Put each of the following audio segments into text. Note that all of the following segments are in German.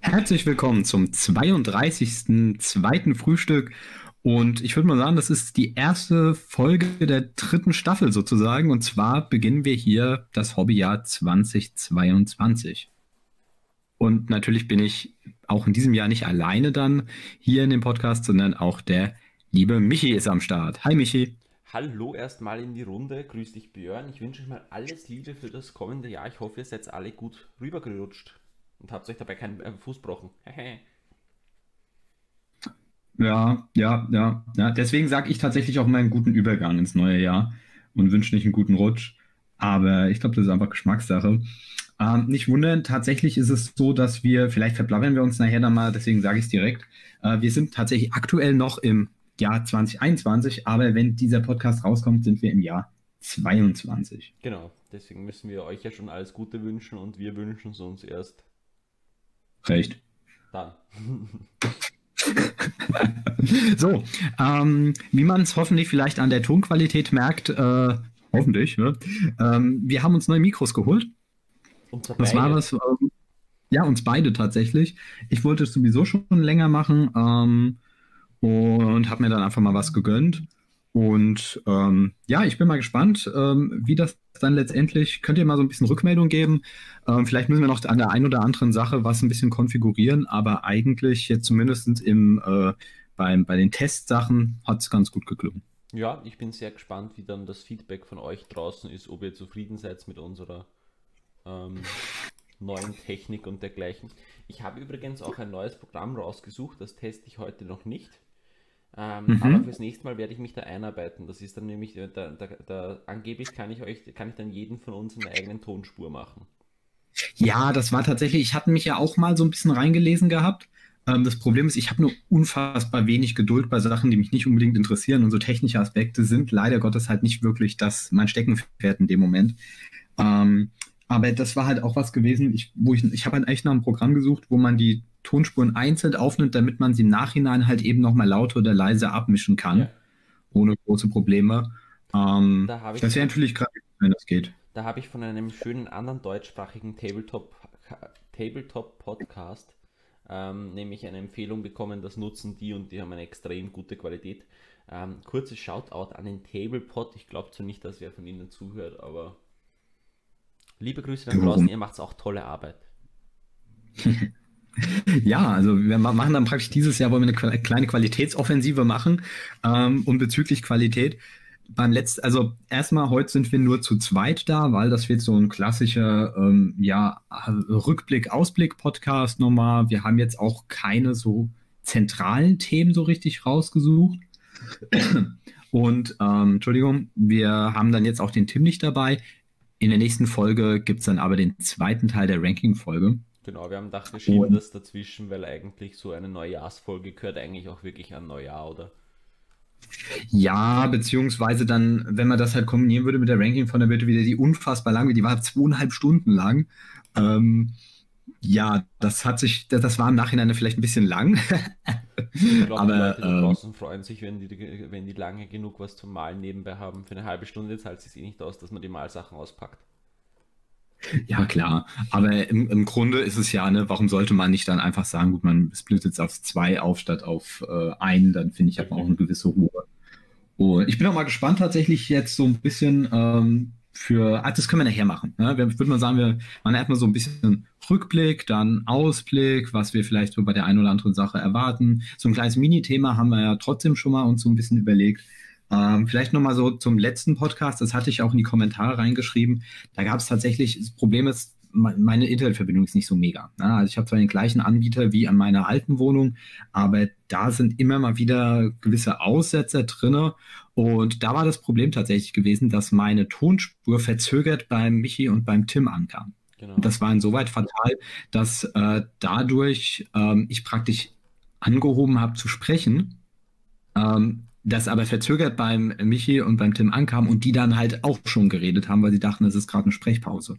Herzlich willkommen zum 32. zweiten Frühstück. Und ich würde mal sagen, das ist die erste Folge der dritten Staffel sozusagen. Und zwar beginnen wir hier das Hobbyjahr 2022. Und natürlich bin ich auch in diesem Jahr nicht alleine dann hier in dem Podcast, sondern auch der liebe Michi ist am Start. Hi Michi. Hallo erstmal in die Runde. Grüß dich Björn. Ich wünsche euch mal alles Liebe für das kommende Jahr. Ich hoffe, ihr seid alle gut rübergerutscht und habt euch dabei keinen äh, Fuß gebrochen. ja, ja, ja, ja. Deswegen sage ich tatsächlich auch mal einen guten Übergang ins neue Jahr und wünsche nicht einen guten Rutsch. Aber ich glaube, das ist einfach Geschmackssache. Ähm, nicht wundern, tatsächlich ist es so, dass wir, vielleicht verblabbern wir uns nachher dann mal, deswegen sage ich es direkt. Äh, wir sind tatsächlich aktuell noch im Jahr 2021, aber wenn dieser Podcast rauskommt, sind wir im Jahr 22. Genau, deswegen müssen wir euch ja schon alles Gute wünschen und wir wünschen es uns erst Recht. Dann. so, ähm, wie man es hoffentlich vielleicht an der Tonqualität merkt, äh, hoffentlich, ne? ähm, wir haben uns neue Mikros geholt. Das war was, ähm, ja, uns beide tatsächlich. Ich wollte es sowieso schon länger machen ähm, und habe mir dann einfach mal was gegönnt. Und ähm, ja, ich bin mal gespannt, ähm, wie das dann letztendlich, könnt ihr mal so ein bisschen Rückmeldung geben. Ähm, vielleicht müssen wir noch an der einen oder anderen Sache was ein bisschen konfigurieren, aber eigentlich jetzt zumindest im, äh, beim, bei den Testsachen hat es ganz gut geklungen. Ja, ich bin sehr gespannt, wie dann das Feedback von euch draußen ist, ob ihr zufrieden seid mit unserer ähm, neuen Technik und dergleichen. Ich habe übrigens auch ein neues Programm rausgesucht, das teste ich heute noch nicht. Ähm, mhm. Aber fürs nächste Mal werde ich mich da einarbeiten. Das ist dann nämlich, da, da, da, angeblich kann ich euch, kann ich dann jeden von uns eine eigene Tonspur machen. Ja, das war tatsächlich, ich hatte mich ja auch mal so ein bisschen reingelesen gehabt. Ähm, das Problem ist, ich habe nur unfassbar wenig Geduld bei Sachen, die mich nicht unbedingt interessieren. Und so technische Aspekte sind leider Gottes halt nicht wirklich das, mein Steckenpferd in dem Moment. Ähm, aber das war halt auch was gewesen, ich, wo ich, ich habe halt echt nach einem Programm gesucht, wo man die Tonspuren einzeln aufnimmt, damit man sie im Nachhinein halt eben nochmal lauter oder leiser abmischen kann, ja. ohne große Probleme. Ähm, da das wäre natürlich gerade, wenn das geht. Da habe ich von einem schönen anderen deutschsprachigen Tabletop, Tabletop Podcast ähm, nämlich eine Empfehlung bekommen, das nutzen die und die haben eine extrem gute Qualität. Ähm, kurzes Shoutout an den Tablepot. Ich glaube zwar nicht, dass wer von Ihnen zuhört, aber liebe Grüße nach draußen, ihr macht auch tolle Arbeit. Ja, also wir machen dann praktisch dieses Jahr wollen wir eine kleine Qualitätsoffensive machen. Ähm, und bezüglich Qualität, beim letzten, also erstmal heute sind wir nur zu zweit da, weil das wird so ein klassischer ähm, ja, Rückblick, Ausblick-Podcast nochmal. Wir haben jetzt auch keine so zentralen Themen so richtig rausgesucht. Und ähm, Entschuldigung, wir haben dann jetzt auch den Tim nicht dabei. In der nächsten Folge gibt es dann aber den zweiten Teil der Ranking-Folge. Genau, wir haben gedacht, wir schieben das dazwischen, weil eigentlich so eine Neujahrsfolge gehört eigentlich auch wirklich an Neujahr, oder? Ja, beziehungsweise dann, wenn man das halt kombinieren würde mit der Ranking von der Bitte wieder die unfassbar lang, die war zweieinhalb Stunden lang. Ähm, ja, das hat sich, das, war im Nachhinein vielleicht ein bisschen lang. ich glaube, Aber, die Leute ähm, draußen freuen sich, wenn die, wenn die lange genug was zum Malen nebenbei haben. Für eine halbe Stunde zahlt es sich eh nicht aus, dass man die Malsachen auspackt. Ja, klar. Aber im, im Grunde ist es ja, ne, warum sollte man nicht dann einfach sagen, gut, man splittet es auf zwei auf statt auf äh, einen, dann finde ich, hat man auch eine gewisse Ruhe. Und ich bin auch mal gespannt tatsächlich jetzt so ein bisschen ähm, für, ah, das können wir nachher machen. Ne? Wir, würde mal sagen, wir machen erstmal so ein bisschen Rückblick, dann Ausblick, was wir vielleicht so bei der einen oder anderen Sache erwarten. So ein kleines Mini-Thema haben wir ja trotzdem schon mal uns so ein bisschen überlegt. Ähm, vielleicht nochmal so zum letzten Podcast, das hatte ich auch in die Kommentare reingeschrieben. Da gab es tatsächlich, das Problem ist, meine Internetverbindung ist nicht so mega. Ne? Also ich habe zwar den gleichen Anbieter wie an meiner alten Wohnung, aber da sind immer mal wieder gewisse Aussetzer drinne. Und da war das Problem tatsächlich gewesen, dass meine Tonspur verzögert beim Michi und beim Tim ankam. Genau. Und das war insoweit fatal, dass äh, dadurch ähm, ich praktisch angehoben habe zu sprechen, ähm, das aber verzögert beim Michi und beim Tim ankam und die dann halt auch schon geredet haben, weil sie dachten, es ist gerade eine Sprechpause.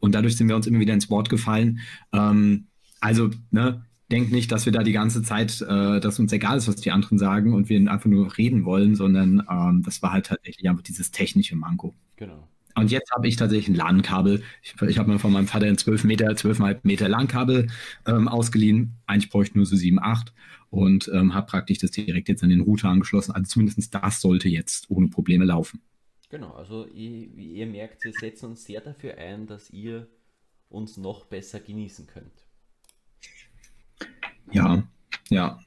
Und dadurch sind wir uns immer wieder ins Wort gefallen. Ähm, also, ne, denkt nicht, dass wir da die ganze Zeit, äh, dass uns egal ist, was die anderen sagen und wir einfach nur reden wollen, sondern ähm, das war halt tatsächlich einfach dieses technische Manko. Genau. Und jetzt habe ich tatsächlich ein LAN-Kabel. Ich, ich habe mir von meinem Vater ein 12 Meter, 12,5 Meter LAN-Kabel ähm, ausgeliehen. Eigentlich bräuchte ich nur so 7, 8 und ähm, habe praktisch das direkt jetzt an den Router angeschlossen. Also zumindest das sollte jetzt ohne Probleme laufen. Genau, also ihr, ihr merkt, wir setzen uns sehr dafür ein, dass ihr uns noch besser genießen könnt. Ja, ja.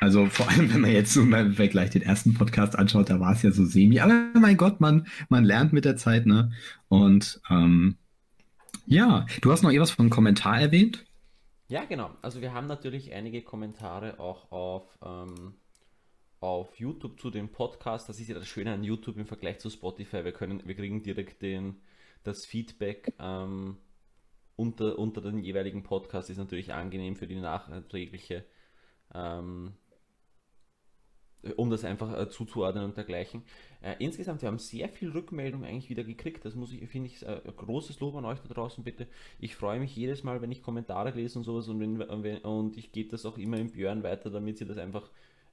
Also vor allem, wenn man jetzt so mal gleich den ersten Podcast anschaut, da war es ja so semi. Aber mein Gott, man, man lernt mit der Zeit, ne? Und ähm, ja, du hast noch etwas von Kommentar erwähnt. Ja, genau. Also wir haben natürlich einige Kommentare auch auf, ähm, auf YouTube zu dem Podcast. Das ist ja das Schöne an YouTube im Vergleich zu Spotify. Wir können, wir kriegen direkt den, das Feedback ähm, unter, unter den jeweiligen Podcast. Ist natürlich angenehm für die nachträgliche ähm, um das einfach äh, zuzuordnen und dergleichen. Äh, insgesamt, wir haben sehr viel Rückmeldung eigentlich wieder gekriegt. Das muss ich, finde ich, äh, großes Lob an euch da draußen, bitte. Ich freue mich jedes Mal, wenn ich Kommentare lese und sowas und, wenn, wenn, und ich gebe das auch immer im Björn weiter, damit ihr das einfach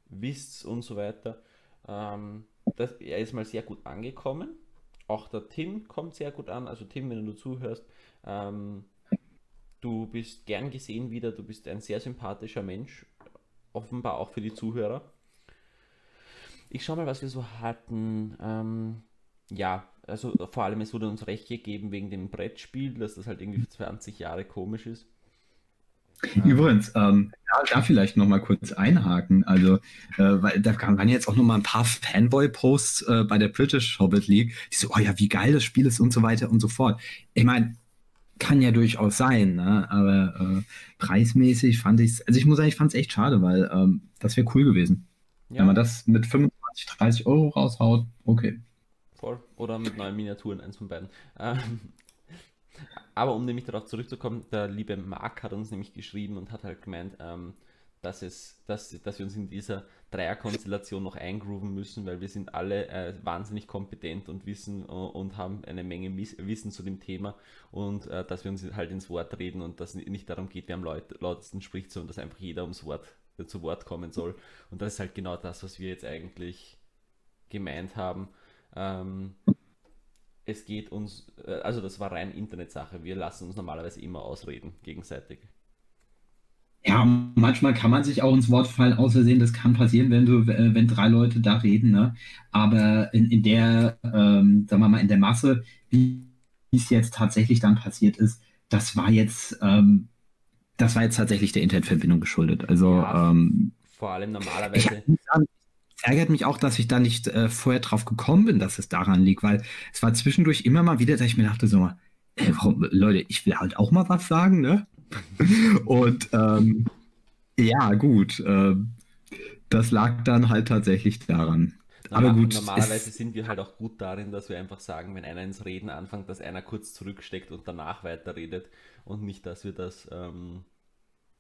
wisst und so weiter. Ähm, das, er ist mal sehr gut angekommen. Auch der Tim kommt sehr gut an. Also Tim, wenn du zuhörst, ähm, du bist gern gesehen wieder. Du bist ein sehr sympathischer Mensch. Offenbar auch für die Zuhörer. Ich schau mal, was wir so hatten. Ähm, ja, also vor allem es wurde uns recht gegeben wegen dem Brettspiel, dass das halt irgendwie für 20 Jahre komisch ist. Übrigens, ähm, da, da, vielleicht noch mal kurz einhaken. Also, äh, weil da waren jetzt auch noch mal ein paar Fanboy-Posts äh, bei der British Hobbit League, die so, oh ja, wie geil das Spiel ist und so weiter und so fort. Ich meine, kann ja durchaus sein, ne? aber äh, preismäßig fand ich es, also ich muss sagen, ich fand es echt schade, weil ähm, das wäre cool gewesen. Ja. Wenn man das mit 25, 30 Euro raushaut, okay. Voll. Oder mit neuen Miniaturen, eins von beiden. Ähm, aber um nämlich darauf zurückzukommen, der liebe Marc hat uns nämlich geschrieben und hat halt gemeint, ähm, dass, es, dass, dass wir uns in dieser Dreierkonstellation noch eingrooven müssen, weil wir sind alle äh, wahnsinnig kompetent und wissen uh, und haben eine Menge Miss Wissen zu dem Thema und äh, dass wir uns halt ins Wort reden und dass es nicht darum geht, wer am laut, lautesten spricht, sondern dass einfach jeder ums Wort zu Wort kommen soll. Und das ist halt genau das, was wir jetzt eigentlich gemeint haben. Ähm, es geht uns, äh, also das war rein Internetsache. Wir lassen uns normalerweise immer ausreden, gegenseitig. Ja, manchmal kann man sich auch ins Wort fallen, außersehen, das kann passieren, wenn du, äh, wenn drei Leute da reden, ne? Aber in, in der, ähm, sagen wir mal, in der Masse, wie es jetzt tatsächlich dann passiert ist, das war jetzt, ähm, das war jetzt tatsächlich der Internetverbindung geschuldet. Also ja, ähm, vor allem normalerweise. Es ärgert mich auch, dass ich da nicht äh, vorher drauf gekommen bin, dass es daran liegt, weil es war zwischendurch immer mal wieder, dass ich mir dachte so, ey, warum, Leute, ich will halt auch mal was sagen, ne? Und ähm, ja, gut, äh, das lag dann halt tatsächlich daran. Aber gut. Normalerweise sind wir halt auch gut darin, dass wir einfach sagen, wenn einer ins Reden anfängt, dass einer kurz zurücksteckt und danach weiterredet und nicht, dass wir das, ähm,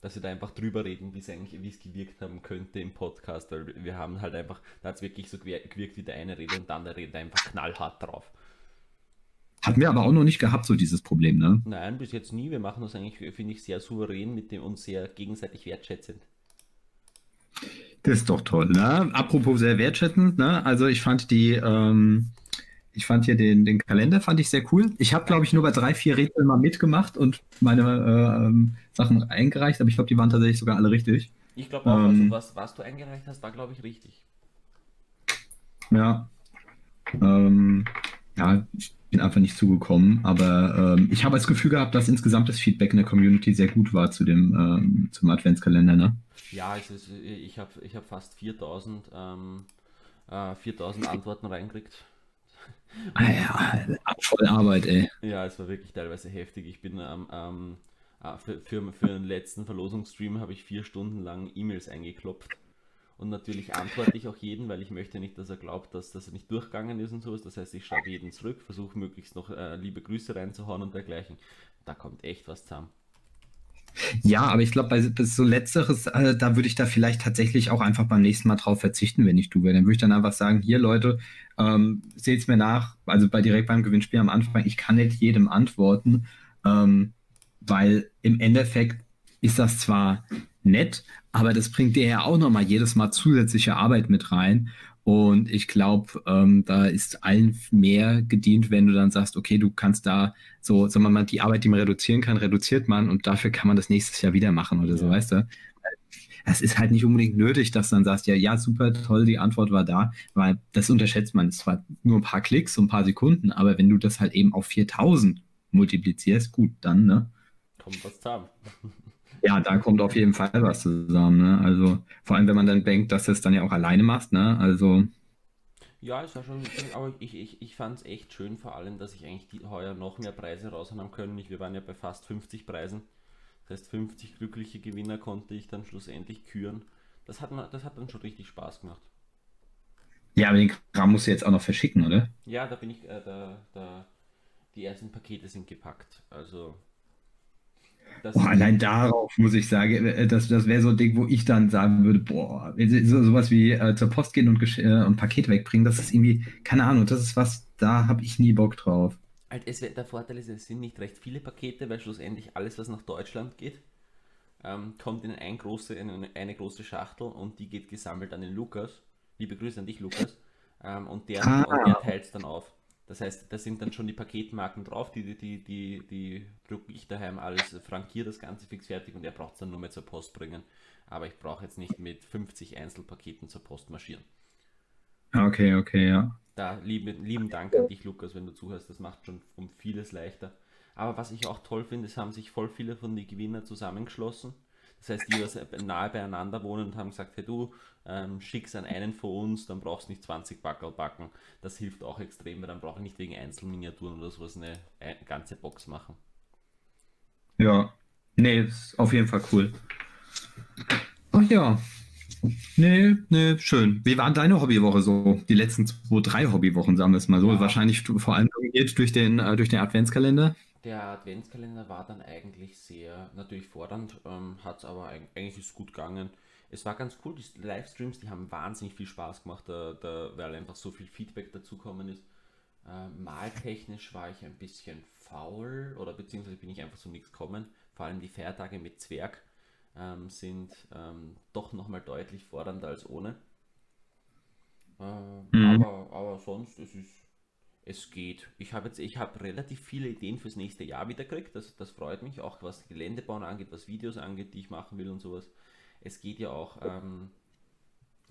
dass wir da einfach drüber reden, wie es eigentlich, wie es gewirkt haben könnte im Podcast, weil wir haben halt einfach, da hat es wirklich so gewirkt, wie der eine redet und dann der redet einfach knallhart drauf. Hatten wir aber auch noch nicht gehabt, so dieses Problem, ne? Nein, bis jetzt nie. Wir machen das eigentlich, finde ich, sehr souverän mit dem und sehr gegenseitig wertschätzend. Das ist doch toll, ne? Apropos sehr wertschätzend, ne? Also ich fand die, ähm, ich fand hier den, den Kalender fand ich sehr cool. Ich habe, glaube ich, nur bei drei, vier Rätseln mal mitgemacht und meine äh, ähm, Sachen eingereicht, aber ich glaube, die waren tatsächlich sogar alle richtig. Ich glaube auch, also ähm, also was, was du eingereicht hast, war, glaube ich, richtig. Ja. Ähm, ja, ich bin einfach nicht zugekommen, aber ähm, ich habe das Gefühl gehabt, dass insgesamt das Feedback in der Community sehr gut war zu dem ähm, zum Adventskalender, ne? Ja, ist, ich habe ich hab fast 4000 ähm, äh, 4000 Antworten reingekriegt. Ah ja, voll Arbeit, ey. Ja, es war wirklich teilweise heftig. Ich bin ähm, ähm, für, für, für den letzten Verlosungsstream habe ich vier Stunden lang E-Mails eingeklopft. Und natürlich antworte ich auch jeden, weil ich möchte nicht, dass er glaubt, dass das nicht durchgegangen ist und sowas. Das heißt, ich schreibe jeden zurück, versuche möglichst noch äh, liebe Grüße reinzuhauen und dergleichen. Da kommt echt was zusammen. Ja, aber ich glaube, bei, so letzteres, äh, da würde ich da vielleicht tatsächlich auch einfach beim nächsten Mal drauf verzichten, wenn ich du wäre. Dann würde ich dann einfach sagen, hier Leute, ähm, seht es mir nach, also bei direkt beim Gewinnspiel am Anfang, ich kann nicht jedem antworten, ähm, weil im Endeffekt ist das zwar nett, aber das bringt dir ja auch nochmal jedes Mal zusätzliche Arbeit mit rein. Und ich glaube, ähm, da ist allen mehr gedient, wenn du dann sagst, okay, du kannst da so, sagen wir mal, die Arbeit, die man reduzieren kann, reduziert man und dafür kann man das nächstes Jahr wieder machen oder so, weißt du? Es ist halt nicht unbedingt nötig, dass du dann sagst, ja, ja, super toll, die Antwort war da, weil das unterschätzt man. Es war nur ein paar Klicks und ein paar Sekunden, aber wenn du das halt eben auf 4000 multiplizierst, gut, dann, ne? Kommt was zusammen. Ja, da kommt auf jeden Fall was zusammen. Ne? Also vor allem, wenn man dann denkt, dass du es dann ja auch alleine machst. Ne? Also ja, es war schon, aber ich, ich, ich fand es echt schön, vor allem, dass ich eigentlich die, heuer noch mehr Preise raushauen können. Ich, wir waren ja bei fast 50 Preisen. Das heißt, 50 glückliche Gewinner konnte ich dann schlussendlich küren. Das hat, das hat dann schon richtig Spaß gemacht. Ja, aber den Kram musst du jetzt auch noch verschicken, oder? Ja, da bin ich, äh, da, da, die ersten Pakete sind gepackt. Also Oh, allein darauf muss ich sagen, äh, das, das wäre so ein Ding, wo ich dann sagen würde, boah, so, sowas wie äh, zur Post gehen und, äh, und Paket wegbringen, das ist irgendwie, keine Ahnung, das ist was, da habe ich nie Bock drauf. Es, der Vorteil ist, es sind nicht recht viele Pakete, weil schlussendlich alles, was nach Deutschland geht, ähm, kommt in, ein große, in eine, eine, große Schachtel und die geht gesammelt an den Lukas. Liebe Grüße an dich, Lukas. Ähm, und der, ah. der teilt es dann auf. Das heißt, da sind dann schon die Paketmarken drauf, die, die, die, die drucke ich daheim alles, frankiere das Ganze fix fertig und er braucht es dann nur mehr zur Post bringen. Aber ich brauche jetzt nicht mit 50 Einzelpaketen zur Post marschieren. Okay, okay, ja. Da lieben, lieben Dank an dich, Lukas, wenn du zuhörst. Das macht schon um vieles leichter. Aber was ich auch toll finde, es haben sich voll viele von den Gewinner zusammengeschlossen das heißt, die nahe beieinander wohnen und haben gesagt, hey du, ähm, schick's an einen von uns, dann brauchst du nicht 20 Backerl backen. Das hilft auch extrem, weil dann brauche ich nicht wegen Einzelminiaturen oder sowas eine, eine ganze Box machen. Ja, nee, ist auf jeden Fall cool. Ach ja. Nee, nee, schön. Wie war deine Hobbywoche so? Die letzten zwei, drei Hobbywochen, sagen wir es mal so. Ja. Wahrscheinlich vor allem durch den, äh, durch den Adventskalender. Der Adventskalender war dann eigentlich sehr natürlich fordernd, ähm, hat es aber eigentlich ist gut gegangen. Es war ganz cool, die Livestreams, die haben wahnsinnig viel Spaß gemacht, da, da, weil einfach so viel Feedback dazukommen ist. Äh, maltechnisch war ich ein bisschen faul oder beziehungsweise bin ich einfach so nichts gekommen. Vor allem die Feiertage mit Zwerg ähm, sind ähm, doch nochmal deutlich fordernder als ohne. Äh, mhm. aber, aber sonst, es ist es geht. Ich habe jetzt, ich habe relativ viele Ideen fürs nächste Jahr wieder gekriegt. Das, das freut mich, auch was Geländebauen angeht, was Videos angeht, die ich machen will und sowas. Es geht ja auch ähm,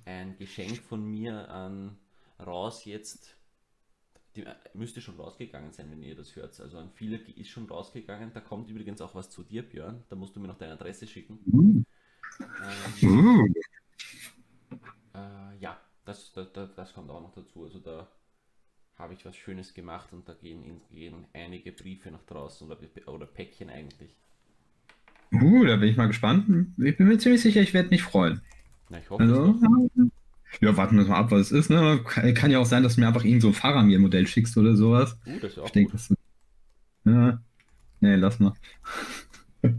ein Geschenk von mir an raus jetzt. Die, müsste schon rausgegangen sein, wenn ihr das hört. Also an viele ist schon rausgegangen. Da kommt übrigens auch was zu dir, Björn. Da musst du mir noch deine Adresse schicken. Mhm. Ähm, äh, ja, das, das, das kommt auch noch dazu. Also da habe ich was Schönes gemacht und da gehen, gehen einige Briefe nach draußen oder, oder Päckchen eigentlich. Uh, da bin ich mal gespannt. Ich bin mir ziemlich sicher, ich werde mich freuen. Na, ich hoffe also, Ja, warten wir mal ab, was es ist. Ne? Kann, ja auch sein, dass du mir einfach irgend so ein Fahrermir-Modell schickst oder sowas. Uh, das ist auch ich denke, das, ja. Nee, lass mal.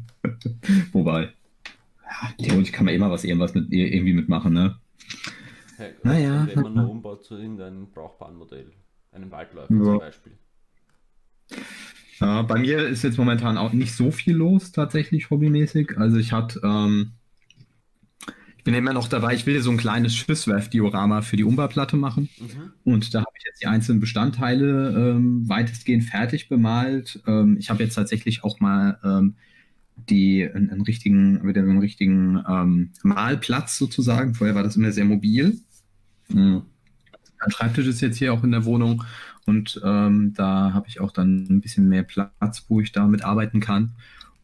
Wobei. Ja, theoretisch kann man immer was irgendwas mit irgendwie mitmachen, ne? Hey, naja. Wenn man nur umbaut zu irgendeinem brauchbaren Modell einem Waldläufer ja. zum Beispiel. Ja, bei mir ist jetzt momentan auch nicht so viel los, tatsächlich hobbymäßig. Also ich hatte, ähm, ich bin immer noch dabei, ich will so ein kleines Schiffswerf-Diorama für die Umbauplatte machen. Mhm. Und da habe ich jetzt die einzelnen Bestandteile ähm, weitestgehend fertig bemalt. Ähm, ich habe jetzt tatsächlich auch mal ähm, die einen, einen, richtigen, wieder einen richtigen ähm, Malplatz sozusagen. Vorher war das immer sehr mobil. Mhm. Mein Schreibtisch ist jetzt hier auch in der Wohnung und ähm, da habe ich auch dann ein bisschen mehr Platz, wo ich damit arbeiten kann.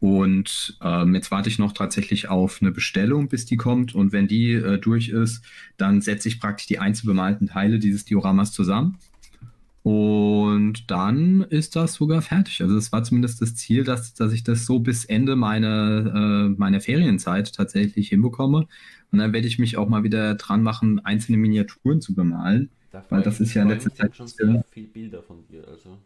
Und ähm, jetzt warte ich noch tatsächlich auf eine Bestellung, bis die kommt. Und wenn die äh, durch ist, dann setze ich praktisch die einzeln bemalten Teile dieses Dioramas zusammen. Und dann ist das sogar fertig. Also es war zumindest das Ziel, dass, dass ich das so bis Ende meiner, äh, meiner Ferienzeit tatsächlich hinbekomme. Und dann werde ich mich auch mal wieder dran machen, einzelne Miniaturen zu bemalen. Da Weil das ist ja in letzter Zeit schon sehr viele Bilder von dir. Also.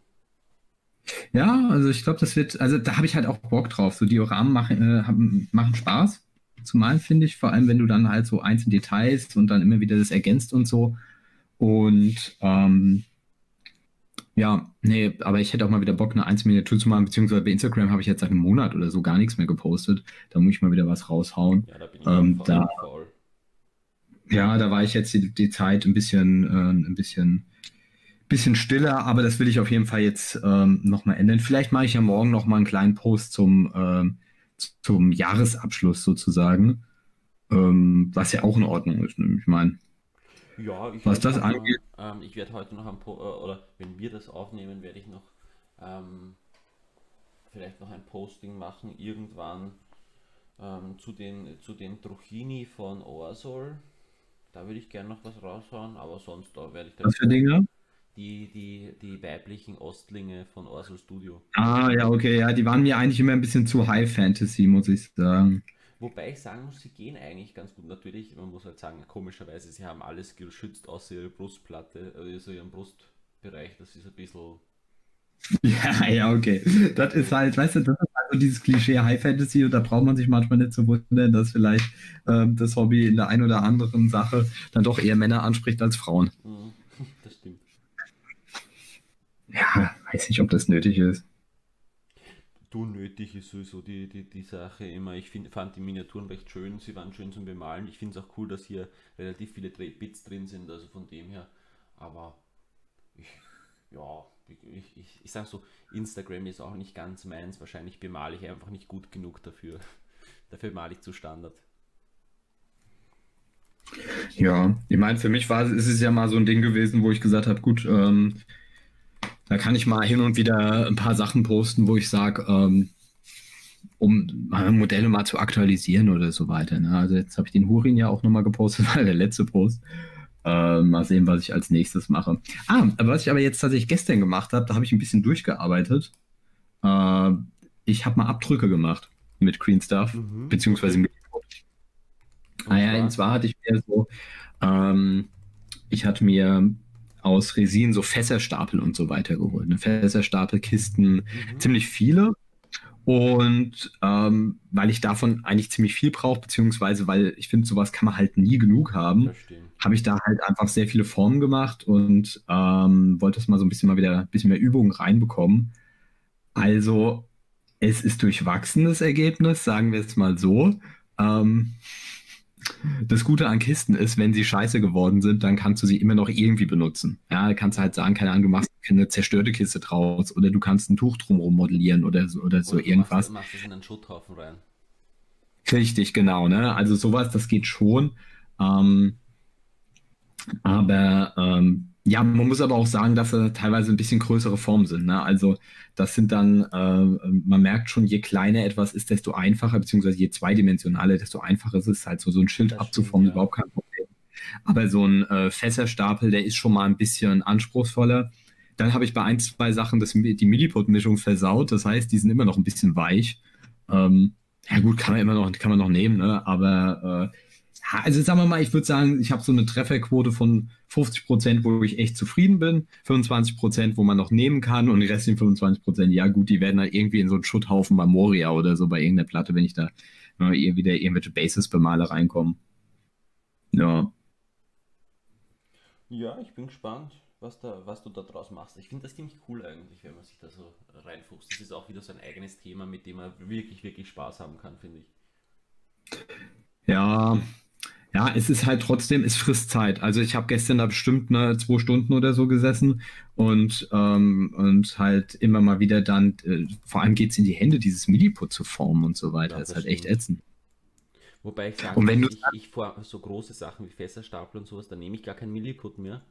Ja, also ich glaube, das wird, also da habe ich halt auch Bock drauf. So Dioramen machen, äh, machen Spaß zu malen, finde ich. Vor allem, wenn du dann halt so einzelne Details und dann immer wieder das ergänzt und so. Und ähm, ja, nee, aber ich hätte auch mal wieder Bock, eine Einzelminiatur zu machen, beziehungsweise bei Instagram habe ich jetzt seit einem Monat oder so gar nichts mehr gepostet. Da muss ich mal wieder was raushauen. Ja, da bin ich ähm, da, faul. Ja, da war ich jetzt die, die Zeit ein bisschen, äh, ein bisschen, bisschen stiller, aber das will ich auf jeden Fall jetzt ähm, nochmal ändern. Vielleicht mache ich ja morgen nochmal einen kleinen Post zum, ähm, zum Jahresabschluss sozusagen, ähm, was ja auch in Ordnung ist. Ne? Ich meine, Ja, ich was das heute noch, angeht, ähm, ich werde heute noch ein po äh, oder wenn wir das aufnehmen, werde ich noch ähm, vielleicht noch ein Posting machen irgendwann ähm, zu den zu den Truchini von Orsol. Da würde ich gerne noch was raushauen, aber sonst da werde ich dann was für Dinge? die, die, die weiblichen Ostlinge von Orsol Studio. Ah, ja, okay, ja, die waren mir eigentlich immer ein bisschen zu High Fantasy, muss ich sagen. Wobei ich sagen muss, sie gehen eigentlich ganz gut. Natürlich, man muss halt sagen, komischerweise, sie haben alles geschützt außer ihre Brustplatte, also ihren Brustbereich. Das ist ein bisschen. Ja, ja, okay. Das ist halt, weißt du, das so dieses Klischee High Fantasy und da braucht man sich manchmal nicht zu wundern, dass vielleicht ähm, das Hobby in der einen oder anderen Sache dann doch eher Männer anspricht als Frauen. Mhm, das stimmt. Ja, weiß nicht, ob das nötig ist. Du, nötig ist sowieso die, die, die Sache immer. Ich find, fand die Miniaturen recht schön, sie waren schön zum Bemalen. Ich finde es auch cool, dass hier relativ viele Bits drin sind, also von dem her. Aber ich, ja, ich, ich, ich sag so, Instagram ist auch nicht ganz meins. Wahrscheinlich bemale ich einfach nicht gut genug dafür. Dafür male ich zu Standard. Ja, ich meine, für mich war es ist ja mal so ein Ding gewesen, wo ich gesagt habe, gut, ähm, da kann ich mal hin und wieder ein paar Sachen posten, wo ich sage, ähm, um meine Modelle mal zu aktualisieren oder so weiter. Ne? Also jetzt habe ich den Hurin ja auch nochmal gepostet, war der letzte Post. Äh, mal sehen, was ich als nächstes mache. Ah, aber was ich aber jetzt tatsächlich gestern gemacht habe, da habe ich ein bisschen durchgearbeitet. Äh, ich habe mal Abdrücke gemacht mit Green Stuff, Mhm, beziehungsweise mit Ah Und ja, und zwar? zwar hatte ich mir so, ähm, ich hatte mir aus Resin so Fässerstapel und so weiter geholt. Ne? Fässerstapel, Kisten, Mhm, ziemlich viele. Und ähm, weil ich davon eigentlich ziemlich viel brauche, beziehungsweise weil ich finde, sowas kann man halt nie genug haben, verstehen. Habe ich da halt einfach sehr viele Formen gemacht und ähm, wollte das mal so ein bisschen mal wieder ein bisschen mehr Übung reinbekommen. Also, es ist durchwachsenes Ergebnis, sagen wir es mal so. Ähm, das Gute an Kisten ist, wenn sie scheiße geworden sind, dann kannst du sie immer noch irgendwie benutzen. Ja, da kannst du halt sagen, keine Ahnung, du machst eine zerstörte Kiste draus oder du kannst ein Tuch drumherum modellieren oder so, oder so Oder du irgendwas. machst, machst es in einen Schutthaufen rein. Richtig, genau, ne? Also sowas, das geht schon. Ähm, aber ähm, ja, man muss aber auch sagen, dass sie teilweise ein bisschen größere Formen sind. Ne? Also das sind dann, äh, man merkt schon, je kleiner etwas ist, desto einfacher, beziehungsweise je zweidimensionaler, desto einfacher ist es halt so, so ein Schild Das stimmt, abzuformen, ja. überhaupt kein Problem. Aber so ein äh, Fässerstapel, der ist schon mal ein bisschen anspruchsvoller. Dann habe ich bei ein, zwei Sachen das, die Milliput-Mischung versaut. Das heißt, die sind immer noch ein bisschen weich. Ähm, ja gut, kann man immer noch, kann man noch nehmen, ne? Aber äh, also sagen wir mal, ich würde sagen, ich habe so eine Trefferquote von 50 Prozent, wo ich echt zufrieden bin, 25 Prozent, wo man noch nehmen kann und die restlichen 25 Prozent, ja gut, die werden halt irgendwie in so einen Schutthaufen bei Moria oder so bei irgendeiner Platte, wenn ich da ihr wieder irgendwelche Basis-Bemale reinkommen. Ja. Ja, ich bin gespannt, was, da, was du da draus machst. Ich finde das ziemlich cool eigentlich, wenn man sich da so reinfuchst. Das ist auch wieder so ein eigenes Thema, mit dem man wirklich, wirklich Spaß haben kann, finde ich. Ja, ja, es ist halt trotzdem, es frisst Zeit. Also ich habe gestern da bestimmt ne, zwei Stunden oder so gesessen und, ähm, und halt immer mal wieder dann, äh, vor allem geht's in die Hände, dieses Milliput zu formen und so weiter. Ja, ist halt echt stimmt. ätzend. Wobei ich du ich, ich vor so große Sachen wie Fässerstapel und sowas, da nehme ich gar kein Milliput mehr,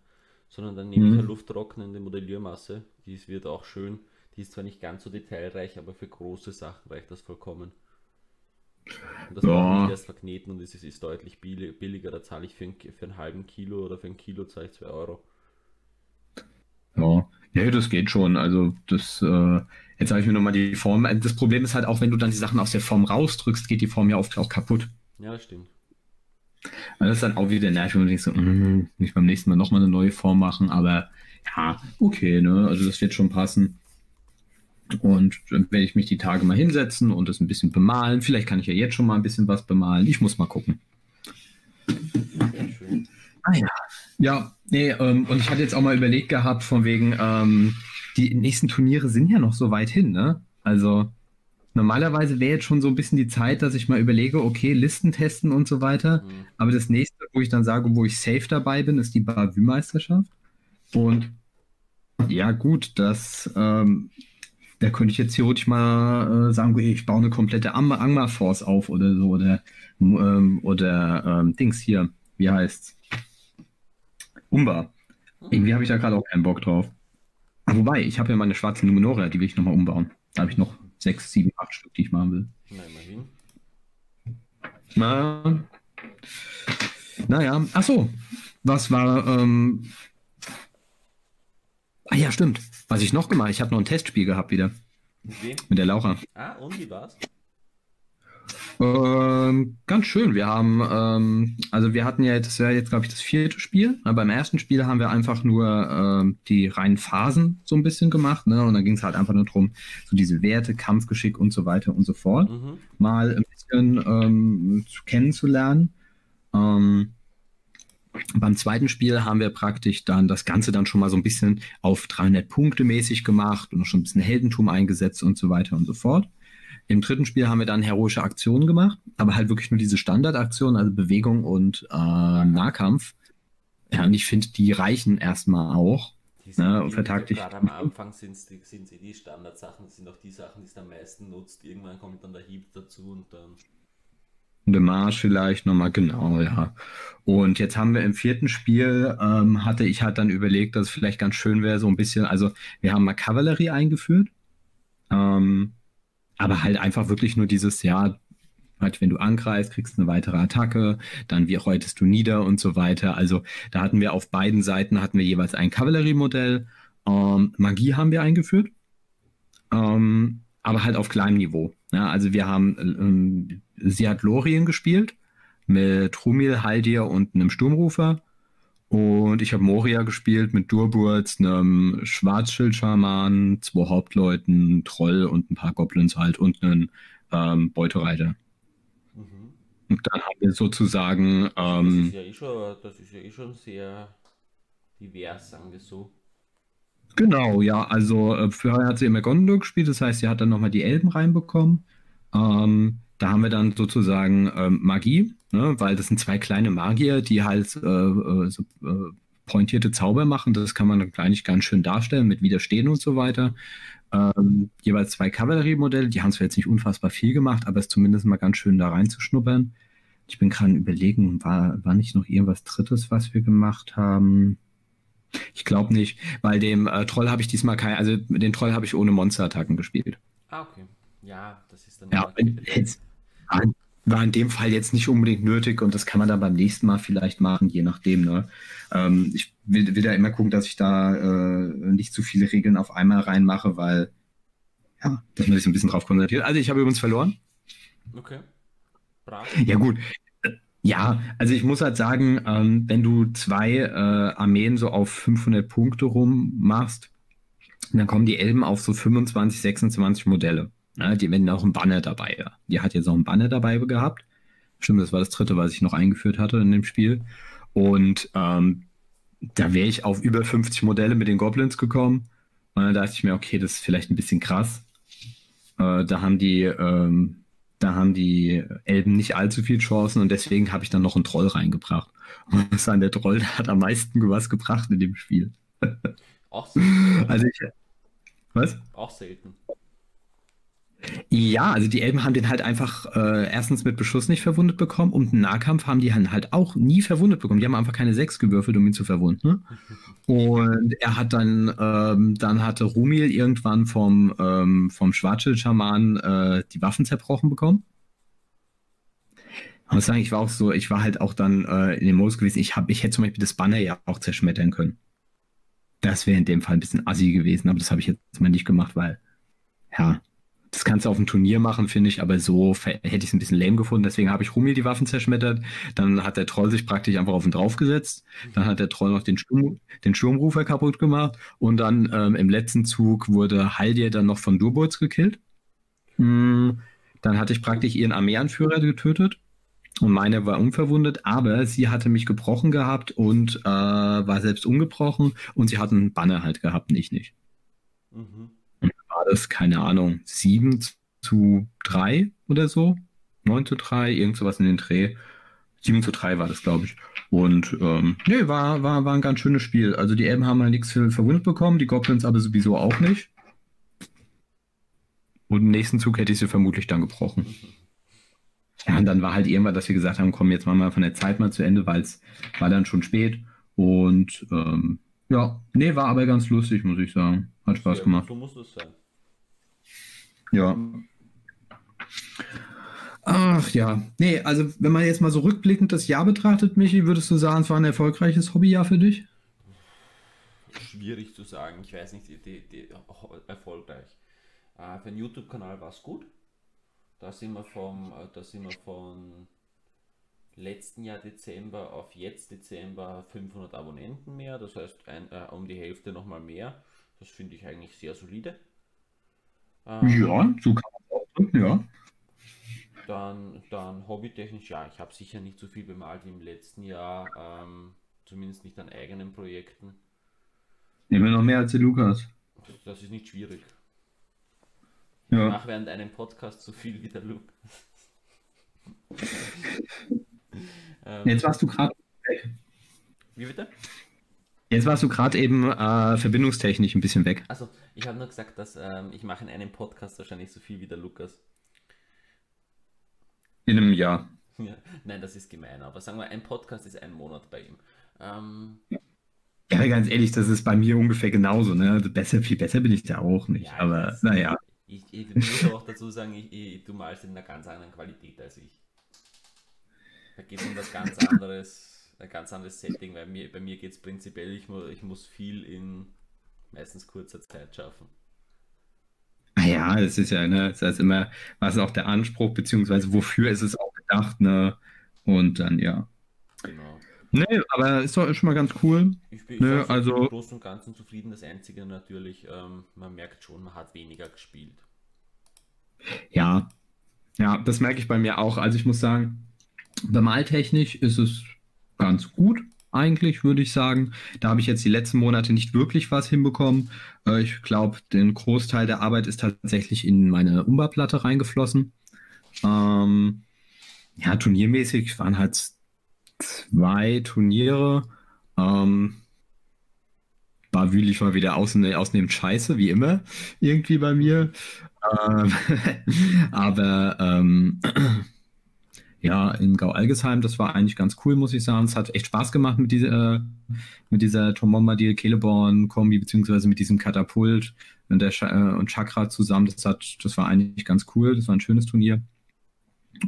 sondern dann nehme ich eine Mhm. lufttrocknende Modelliermasse. Die ist- wird auch schön. Die ist zwar nicht ganz so detailreich, aber für große Sachen reicht das vollkommen. Und das brauche ich Ja, nicht erst verkneten und es ist, ist deutlich billi- billiger. Da zahle ich für, ein, für einen halben Kilo oder für ein Kilo zahle ich 2 Euro. ja. Ja, das geht schon. Also das, äh, jetzt habe ich mir nochmal die Form. äh, Das Problem ist halt auch, wenn du dann die Sachen aus der Form rausdrückst, geht die Form ja oft auch kaputt. Ja, das stimmt. Also das ist dann auch wieder nervig, wenn du denkst so, mm, nicht beim nächsten Mal nochmal eine neue Form machen, aber ja, okay, ne? Also das wird schon passen. Und dann werde ich mich die Tage mal hinsetzen und das ein bisschen bemalen. Vielleicht kann ich ja jetzt schon mal ein bisschen was bemalen. Ich muss mal gucken. Ah ja. Ja, nee, ähm, und ich hatte jetzt auch mal überlegt gehabt, von wegen, ähm, die nächsten Turniere sind ja noch so weit hin, ne? Also, normalerweise wäre jetzt schon so ein bisschen die Zeit, dass ich mal überlege, okay, Listen testen und so weiter. Mhm. Aber das nächste, wo ich dann sage, wo ich safe dabei bin, ist die Bavü-Meisterschaft. Und ja, gut, das, ähm, da könnte ich jetzt theoretisch mal äh, sagen, ich baue eine komplette Am Angmar Force auf oder so, oder, ähm, oder ähm, Dings hier, wie heißt's? Umba. Irgendwie habe ich da gerade auch keinen Bock drauf. Wobei, ich habe ja meine schwarzen Numenora, die will ich nochmal umbauen. Da habe ich noch sechs, sieben, acht Stück, die ich machen will. Na, immerhin. Na, naja, ach so. Was war, ähm, ah ja, stimmt. Was ich noch gemacht, ich habe noch ein Testspiel gehabt wieder Mit wem? mit der Laura. Ah, und wie war's? Ähm, ganz schön. Wir haben, ähm, also wir hatten ja, jetzt- das wäre jetzt, glaube ich, das vierte Spiel. Aber beim ersten Spiel haben wir einfach nur ähm, die reinen Phasen so ein bisschen gemacht, ne? Und dann ging es halt einfach nur darum, so diese Werte, Kampfgeschick und so weiter und so fort. Mhm. mal ein bisschen ähm, zu kennenzulernen. Ähm, beim zweiten Spiel haben wir praktisch dann das Ganze dann schon mal so ein bisschen auf 300 Punkte mäßig gemacht und schon ein bisschen Heldentum eingesetzt und so weiter und so fort. Im dritten Spiel haben wir dann heroische Aktionen gemacht, aber halt wirklich nur diese Standardaktionen, also Bewegung und äh, Nahkampf. Ja, und ich finde, die reichen erstmal auch. Vertagt dich. Gerade am Anfang sind es die, eh Standardsachen, das sind auch die Sachen, die es am meisten nutzt. Irgendwann kommt dann der Hieb dazu und dann. De Marsch vielleicht nochmal, genau, ja. Und jetzt haben wir im vierten Spiel, ähm, hatte ich halt dann überlegt, dass es vielleicht ganz schön wäre, so ein bisschen, also wir haben mal Kavallerie eingeführt, ähm, aber halt einfach wirklich nur dieses, ja, halt, wenn du angreifst, kriegst du eine weitere Attacke, dann wie reutest du nieder und so weiter. Also da hatten wir auf beiden Seiten hatten wir jeweils ein Kavalleriemodell. Ähm, Magie haben wir eingeführt, ähm, aber halt auf kleinem Niveau. Ja, also wir haben, ähm, sie hat Lorien gespielt mit Rumil, Haldir und einem Sturmrufer. Und ich habe Moria gespielt mit Durburz, einem Schwarzschild-Schaman, zwei Hauptleuten, Troll und ein paar Goblins halt und einen ähm, Beutereiter. Mhm. Und dann haben wir sozusagen, das, ähm, ist ja eh schon, das ist ja eh schon sehr divers, sagen wir so. Genau, ja, also äh, vorher hat sie immer Gondor gespielt, das heißt, sie hat dann nochmal die Elben reinbekommen. Ähm, da haben wir dann sozusagen ähm, Magie, ne, weil das sind zwei kleine Magier, die halt äh, äh, so, äh, pointierte Zauber machen. Das kann man dann eigentlich ganz schön darstellen mit Widerstehen und so weiter. Ähm, jeweils zwei Kavalleriemodelle, die haben zwar jetzt nicht unfassbar viel gemacht, aber es ist zumindest mal ganz schön da reinzuschnuppern. Ich bin gerade überlegen, war, war nicht noch irgendwas Drittes, was wir gemacht haben? Ich glaube nicht, weil dem äh, Troll habe ich diesmal kein, also den Troll habe ich ohne Monsterattacken gespielt. Ah, okay. Ja, das ist dann. Ja, jetzt war, in dem Fall jetzt nicht unbedingt nötig und das kann man dann beim nächsten Mal vielleicht machen, je nachdem. Ne? Ähm, ich will, will da immer gucken, dass ich da äh, nicht zu viele Regeln auf einmal reinmache, weil ja, dass man sich so ein bisschen drauf konzentriert. Also ich habe übrigens verloren. Okay. Brav. Ja, gut. Ja, also ich muss halt sagen, ähm, wenn du zwei äh, Armeen so auf 500 Punkte rum machst, dann kommen die Elben auf so 25, 26 Modelle. Ja, die werden auch ein Banner dabei. Ja. Die hat jetzt auch ein Banner dabei gehabt. Stimmt, das war das dritte, was ich noch eingeführt hatte in dem Spiel. Und ähm, da wäre ich auf über 50 Modelle mit den Goblins gekommen. Und dann dachte ich mir, okay, das ist vielleicht ein bisschen krass. Äh, da haben die, ähm, da haben die Elben nicht allzu viel Chancen und deswegen habe ich dann noch einen Troll reingebracht. Und muss sagen, der Troll der hat am meisten was gebracht in dem Spiel. Auch selten. Also ich, was? Auch selten. Ja, also die Elben haben den halt einfach äh, erstens mit Beschuss nicht verwundet bekommen und im Nahkampf haben die halt, auch nie verwundet bekommen. Die haben einfach keine Sechs gewürfelt, um ihn zu verwunden. Und er hat dann, ähm, dann hatte Rumil irgendwann vom, ähm, vom Schwarzschild-Schaman äh, die Waffen zerbrochen bekommen. Ich muss sagen, ich war auch so, ich war halt auch dann äh, in dem Modus gewesen, ich, hab, ich hätte zum Beispiel das Banner ja auch zerschmettern können. Das wäre in dem Fall ein bisschen assi gewesen, aber das habe ich jetzt mal nicht gemacht, weil, ja, das kannst du auf dem Turnier machen, finde ich, aber so hätte ich es ein bisschen lame gefunden. Deswegen habe ich Rumil die Waffen zerschmettert. Dann hat der Troll sich praktisch einfach auf ihn draufgesetzt. Dann hat der Troll noch den, Sturm, den Sturmrufer kaputt gemacht. Und dann ähm, im letzten Zug wurde Haldir dann noch von Durburz gekillt. Mm, Dann hatte ich praktisch ihren Armeeanführer getötet. Und meine war unverwundet, aber sie hatte mich gebrochen gehabt und äh, war selbst ungebrochen. Und sie hat einen Banner halt gehabt, und ich nicht Mhm. Das, keine Ahnung, 7 zu zu 3 oder so. 9 zu 3, irgend sowas in den Dreh. 7 zu 3 war das, glaube ich. Und ähm, nee, war, war, war ein ganz schönes Spiel. Also die Elben haben halt nichts für verwundet bekommen, die Goblins aber sowieso auch nicht. Und im nächsten Zug hätte ich sie vermutlich dann gebrochen. Ja, und dann war halt irgendwann, dass wir gesagt haben, komm, jetzt machen wir von der Zeit mal zu Ende, weil es war dann schon spät. Und ähm, ja, nee, war aber ganz lustig, muss ich sagen. Hat Spaß Ja, gemacht. So muss es sein. Ja. Ach ja. Nee, also wenn man jetzt mal so rückblickend das Jahr betrachtet, Michi, würdest du sagen, es war ein erfolgreiches Hobbyjahr für dich? Schwierig zu sagen. Ich weiß nicht, die, die, die, erfolgreich. Äh, für den YouTube-Kanal war es gut. Da sind wir vom, äh, da sind wir von letzten Jahr Dezember auf jetzt Dezember 500 Abonnenten mehr. Das heißt ein, äh, um die Hälfte nochmal mehr. Das finde ich eigentlich sehr solide. Ähm, Ja, so kann man auch drücken, ja. Dann, dann hobbytechnisch, ja, ich habe sicher nicht so viel bemalt wie im letzten Jahr, ähm, zumindest nicht an eigenen Projekten. Nehmen wir noch mehr als der Lukas. Das ist nicht schwierig. Ich Ja. mache während einem Podcast so viel wie der Luke. ähm, Jetzt warst du gerade weg. wie bitte? Jetzt warst du gerade eben äh, verbindungstechnisch ein bisschen weg. Also, ich habe nur gesagt, dass ähm, ich mache in einem Podcast wahrscheinlich so viel wie der Lukas. In einem Jahr. Ja, nein, das ist gemein, aber sagen wir, ein Podcast ist ein Monat bei ihm. Ähm, Ja, ganz ehrlich, das ist bei mir ungefähr genauso. Ne? Also besser, viel besser bin ich da auch nicht. Ja, aber das- naja. ich, ich muss auch dazu sagen, ich, ich, du malst in einer ganz anderen Qualität als ich. Da geht es um was ganz anderes, ein ganz anderes Setting, weil mir, bei mir geht es prinzipiell, ich, mu ich muss viel in meistens kurzer Zeit schaffen. Naja, das ist ja, ne, das heißt immer, was ist auch der Anspruch, beziehungsweise wofür ist es auch gedacht, ne? Und dann, ja. Genau. Nee, aber ist doch schon mal ganz cool. Ich bin ich war also- im Großen und Ganzen zufrieden. Das Einzige natürlich, ähm, man merkt schon, man hat weniger gespielt. Ja, ja, das merke ich bei mir auch. Also ich muss sagen, bemaltechnisch ist es ganz gut, eigentlich, würde ich sagen. Da habe ich jetzt die letzten Monate nicht wirklich was hinbekommen. Äh, ich glaube, den Großteil der Arbeit ist tatsächlich in meine Umba-Platte reingeflossen. Ähm, ja, turniermäßig waren halt zwei Turniere. Ähm, war wühlig mal wieder außen, ausnehmend scheiße, wie immer, irgendwie bei mir. Ähm, aber ähm, ja, in Gau-Algesheim, das war eigentlich ganz cool, muss ich sagen. Es hat echt Spaß gemacht mit dieser, mit dieser Tom Bombadil Celeborn-Kombi, beziehungsweise mit diesem Katapult und, der äh, und Chakra zusammen. Das, hat, das war eigentlich ganz cool. Das war ein schönes Turnier.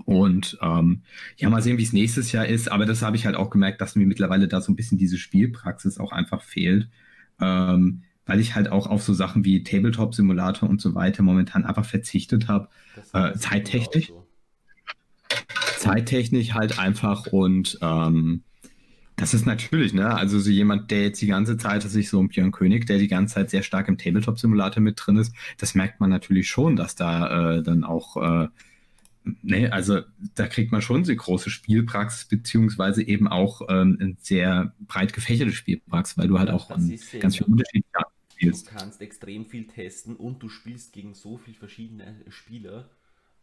Und ähm, ja, mal sehen, wie es nächstes Jahr ist. Aber das habe ich halt auch gemerkt, dass mir mittlerweile da so ein bisschen diese Spielpraxis auch einfach fehlt. Ähm, weil ich halt auch auf so Sachen wie Tabletop-Simulator und so weiter momentan einfach verzichtet habe. Äh, zeittechnisch? So. Zeittechnisch halt einfach und ähm, das ist natürlich, ne? Also so jemand, der jetzt die ganze Zeit, das ist so ein Björn König, der die ganze Zeit sehr stark im Tabletop-Simulator mit drin ist, das merkt man natürlich schon, dass da äh, dann auch, äh, ne, also da kriegt man schon eine große Spielpraxis, beziehungsweise eben auch ähm, eine sehr breit gefächerte Spielpraxis, weil du halt auch ja ganz unterschiedliche Arten Du spielst. kannst extrem viel testen und du spielst gegen so viele verschiedene Spieler,